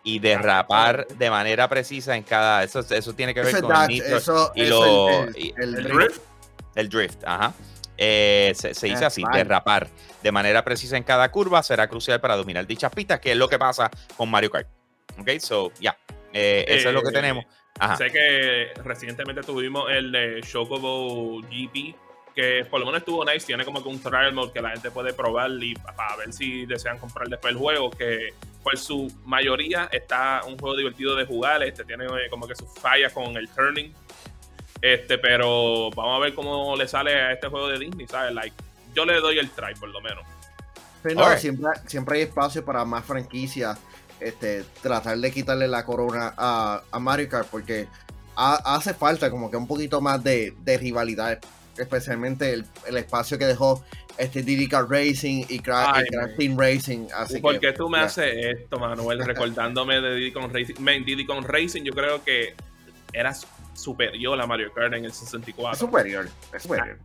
y derrapar de manera precisa en cada. Eso, eso tiene que ver Ese con dash, el nitro eso, y eso, lo. el, el- el El drift. el drift, ajá. Eh, se, se dice así, derrapar de manera precisa en cada curva será crucial para dominar dichas pistas, que es lo que pasa con Mario Kart. Ok, so, ya. Eh, eso es lo que Eh, tenemos. Ajá. Sé que recientemente tuvimos el de Chocobo GP, que por lo menos estuvo nice. Tiene como que un trial mode que la gente puede probar y para ver si desean comprar después el juego. Que por su mayoría está un juego divertido de jugar. Este tiene eh, como que sus fallas con el turning. Este, pero vamos a ver cómo le sale a este juego de Disney, ¿sabes? Like, yo le doy el try por lo menos. Pero no, Alright. siempre, siempre hay espacio para más franquicias. Este, tratar de quitarle la corona a, a Mario Kart porque ha- hace falta como que un poquito más de, de rivalidad, especialmente el, el espacio que dejó este Diddy Kart Racing y Crash, Ay, y Crash man. Team Racing. Así ¿Por que, qué tú me haces esto, Manuel? Recordándome de Diddy Kong Racing. Man, Diddy Kong Racing yo creo que era su- superior a Mario Kart en el 64. Es superior, es superior.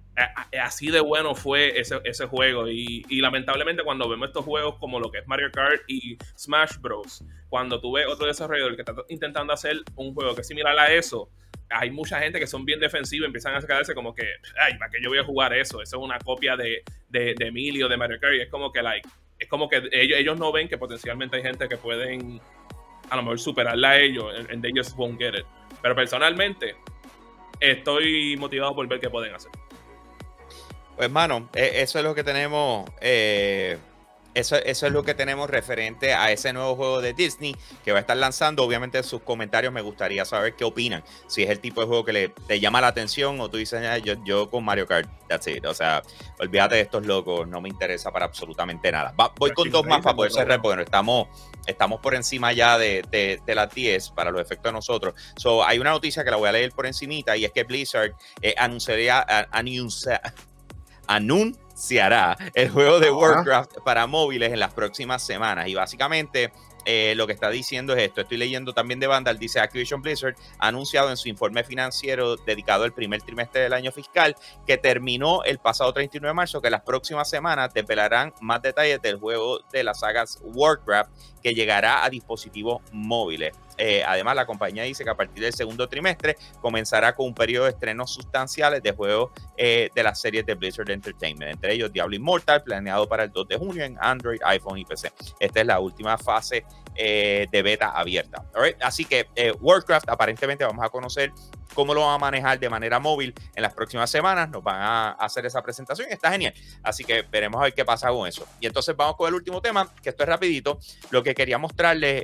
Así de bueno fue ese, ese juego. Y, y lamentablemente cuando vemos estos juegos como lo que es Mario Kart y Smash Bros., cuando tú ves otro desarrollador que está intentando hacer un juego que es similar a eso, hay mucha gente que son bien defensivos empiezan a quedarse como que, ay, ¿para qué yo voy a jugar eso? Eso es una copia de, de, de Emilio, de Mario Kart. Y es como que, like, es como que ellos, ellos no ven que potencialmente hay gente que pueden a lo mejor superarla a ellos and they just won't get it. Pero personalmente estoy motivado por ver qué pueden hacer. Pues, mano, eh, eso es lo que tenemos. eh, eso, eso es lo que tenemos referente a ese nuevo juego de Disney que va a estar lanzando. Obviamente, en sus comentarios me gustaría saber qué opinan. Si es el tipo de juego que le, te llama la atención o tú dices, "Ah, yo, yo con Mario Kart, that's it. O sea, olvídate de estos locos, no me interesa para absolutamente nada. Va- voy con dos más para poder cerrar, porque no estamos, estamos por encima ya de, de- de las 10 para los efectos de nosotros. So, hay una noticia que la voy a leer por encimita y es que Blizzard eh, anunciaría, a- anuncia- anunciará el juego de Ajá. Warcraft para móviles en las próximas semanas. Y básicamente eh, lo que está diciendo es esto. Estoy leyendo también de Vandal, dice Activision Blizzard, ha anunciado en su informe financiero dedicado al primer trimestre del año fiscal que terminó el pasado 31 de marzo, que las próximas semanas desvelarán más detalles del juego de las sagas Warcraft que llegará a dispositivos móviles. Eh, además, la compañía dice que a partir del segundo trimestre comenzará con un periodo de estrenos sustanciales de juegos eh, de las series de Blizzard Entertainment, entre ellos Diablo Immortal, planeado para el 2 de junio en Android, iPhone y PC. Esta es la última fase eh, de beta abierta. Así que Warcraft, aparentemente vamos a conocer cómo lo van a manejar de manera móvil en las próximas semanas. Nos van a hacer esa presentación y está genial. Así que veremos a ver qué pasa con eso. Y entonces vamos con el último tema, que esto es rapidito. Lo que quería mostrarles,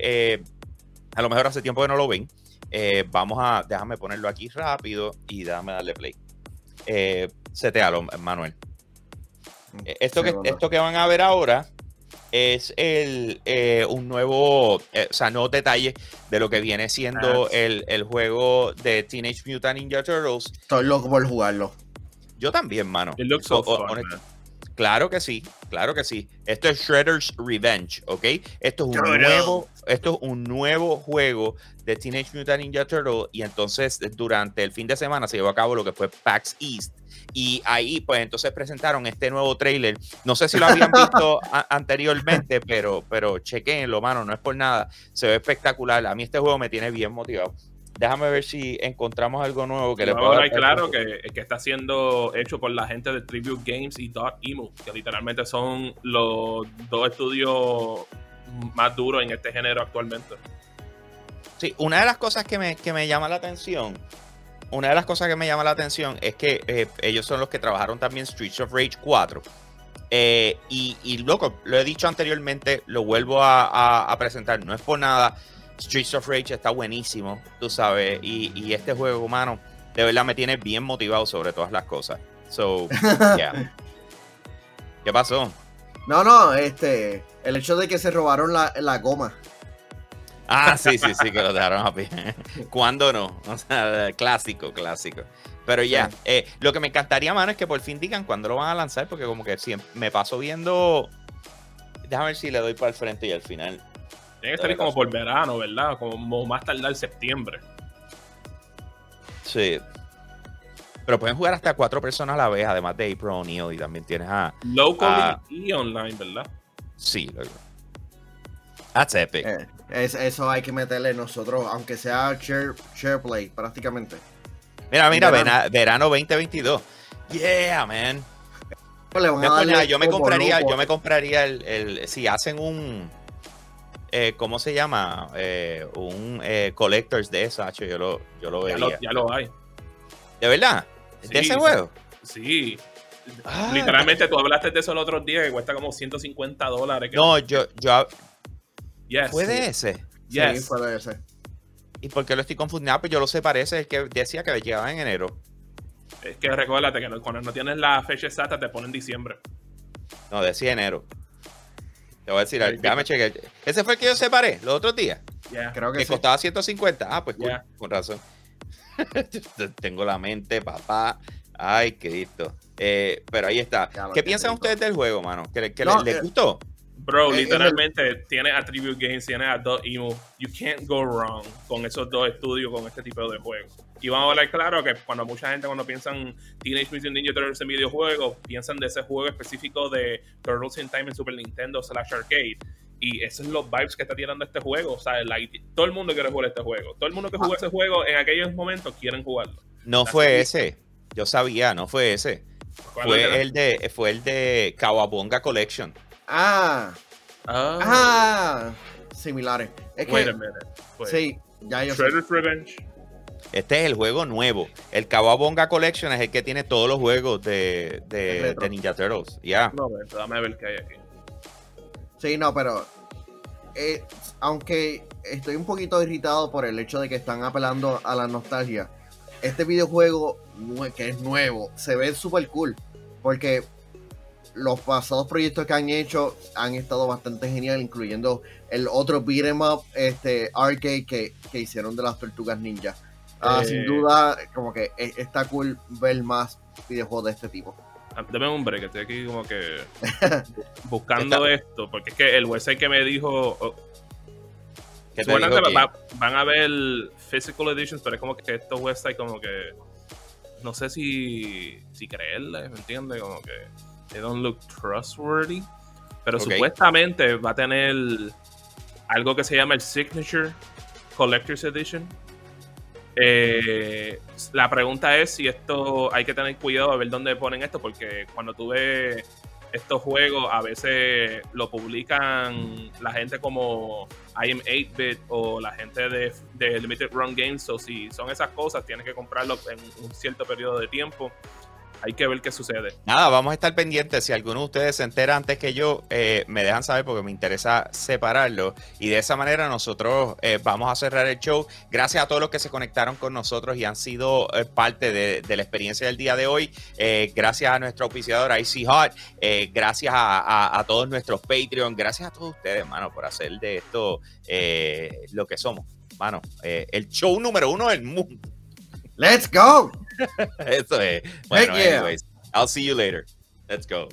a lo mejor hace tiempo que no lo ven. Eh, vamos a, déjame ponerlo aquí rápido y déjame darle play. Eh, setealo, Manuel. Eh, Esto que, esto que van a ver ahora es el, eh, un nuevo, eh, o sea, nuevos detalles de lo que viene siendo Ah. el, el juego de Teenage Mutant Ninja Turtles. Estoy loco por jugarlo. Yo también, mano. It looks so O- o- fun, honest- man. Claro que sí, claro que sí. Esto es Shredder's Revenge, ¿ok? Esto es un Turtle. nuevo, esto es un nuevo juego de Teenage Mutant Ninja Turtle y entonces durante el fin de semana se llevó a cabo lo que fue PAX East y ahí pues entonces presentaron este nuevo trailer. No sé si lo habían visto anteriormente, pero pero chequenlo, mano, no es por nada. Se ve espectacular. A mí este juego me tiene bien motivado. Déjame ver si encontramos algo nuevo que le pueda a hablar claro que, que está siendo hecho por la gente de Tribute Games y Dot Emu, que literalmente son los dos estudios más duros en este género actualmente. Sí, una de las cosas que me, que me llama la atención, una de las cosas que me llama la atención es que eh, ellos son los que trabajaron también Streets of Rage 4. Eh, y, y, loco, lo he dicho anteriormente, lo vuelvo a, a- a presentar, no es por nada. Streets of Rage está buenísimo, tú sabes, y, y este juego, humano, de verdad me tiene bien motivado sobre todas las cosas. So, yeah. ¿Qué pasó? No, no, este, el hecho de que se robaron la, la goma. Ah, sí, sí, sí, que lo dejaron a pie. ¿Cuándo no? O sea, clásico, clásico. Pero ya, eh, lo que me encantaría, mano, es que por fin digan cuándo lo van a lanzar, porque como que siempre me paso viendo déjame ver si le doy para el frente y al final. Tiene que salir como por verano, ¿verdad? Como más tardar septiembre. Sí. Pero pueden jugar hasta cuatro personas a la vez, además de April O'Neil. Y también tienes a. Locally a- y online, ¿verdad? sí, loco. That's epic. Eh, es- eso hay que meterle nosotros, aunque sea share, share play, prácticamente. Mira, mira, verano. verano, verano 2022. Yeah, man. Pues le van a No es por darle nada, yo me compraría, yo me compraría el, el- si hacen un eh, ¿cómo se llama? Eh, un eh, collectors de eso, hacho, yo lo, yo lo Ya lo, ya lo hay. ¿De verdad? ¿De Sí, ese sí. juego? Sí. Ah. Literalmente tú hablaste de eso el otro día que cuesta como 150 dólares. que- No, yo, yo Yes. fue de ese. Sí, Yes. fue de ese. ¿Y por qué lo estoy confundiendo? Ah, pues yo lo sé, parece el que decía que llegaba en enero. Es que recuérdate que cuando no tienes la fecha exacta te ponen diciembre. No, decía enero. Te voy a decir, Sí, déjame chequear. Ese fue el que yo separé los otros días. Ya. Creo que Que sí. costaba 150. Ah, pues cool, con razón. Tengo la mente, papá. Ay, Cristo. Eh, pero ahí está. Ya ¿Qué piensan rico. ustedes del juego, mano? ¿Que, No, les eh, gustó? Bro, Eh, literalmente tiene Attribute Games, tiene a Dot Emo. You can't go wrong con esos dos estudios, con este tipo de juegos. Y vamos a hablar claro que cuando mucha gente cuando piensan Teenage Mutant Ninja Turtles en videojuegos, piensan de ese juego específico de Turtles in Time en Super Nintendo slash Arcade. Y esos son los vibes que está tirando este juego. O sea, todo el mundo quiere jugar este juego. Todo el mundo que jugó ese juego en aquellos momentos quieren jugarlo. No fue ese. Yo sabía, no fue ese. Fue el de, fue el de Kawabonga Collection. Ah, Ah, ah, similares. Es wait a que, minute. Wait. sí, ya yo sé. Shredder's Revenge. Este es el juego nuevo. El Kawabonga Collection es el que tiene todos los juegos de, de, de Ninja Turtles. Ya. No, momento, dame ver qué hay aquí. Sí, no, pero eh, aunque estoy un poquito irritado por el hecho de que están apelando a la nostalgia, este videojuego que es nuevo se ve súper cool porque los pasados proyectos que han hecho han estado bastante genial, incluyendo el otro beat'em up este, arcade que, que hicieron de las tortugas ninja. Ah, Eh. Sin duda, como que e- está cool ver más videojuegos de este tipo. Dame un break, estoy aquí como que bu- buscando esto, porque es que el website que me dijo, oh, ¿Qué te supuestamente dijo va- van a ver physical editions, pero es como que estos websites como que no sé si, si creerles, ¿me entiendes? Como que they don't look trustworthy, pero supuestamente va a tener algo que se llama el Signature Collector's Edition. Eh, la pregunta es si esto hay que tener cuidado a ver dónde ponen esto, porque cuando tú ves estos juegos, a veces lo publican la gente como I am 8-bit o la gente de, de Limited Run Games. O si son esas cosas, tienes que comprarlo en un cierto periodo de tiempo. Hay que ver qué sucede. Nada, vamos a estar pendientes. Si alguno de ustedes se entera antes que yo, eh, me dejan saber porque me interesa separarlo. Y de esa manera nosotros eh, vamos a cerrar el show. Gracias a todos los que se conectaron con nosotros y han sido eh, parte de, de la experiencia del día de hoy. Eh, gracias a nuestro auspiciador Icy Hot. Eh, gracias a, a- a todos nuestros Patreon. Gracias a todos ustedes, mano, por hacer de esto eh, lo que somos. Mano, eh, el show número uno del mundo. ¡Let's go! Eso es. Bueno, yeah. anyways, I'll see you later. Let's go.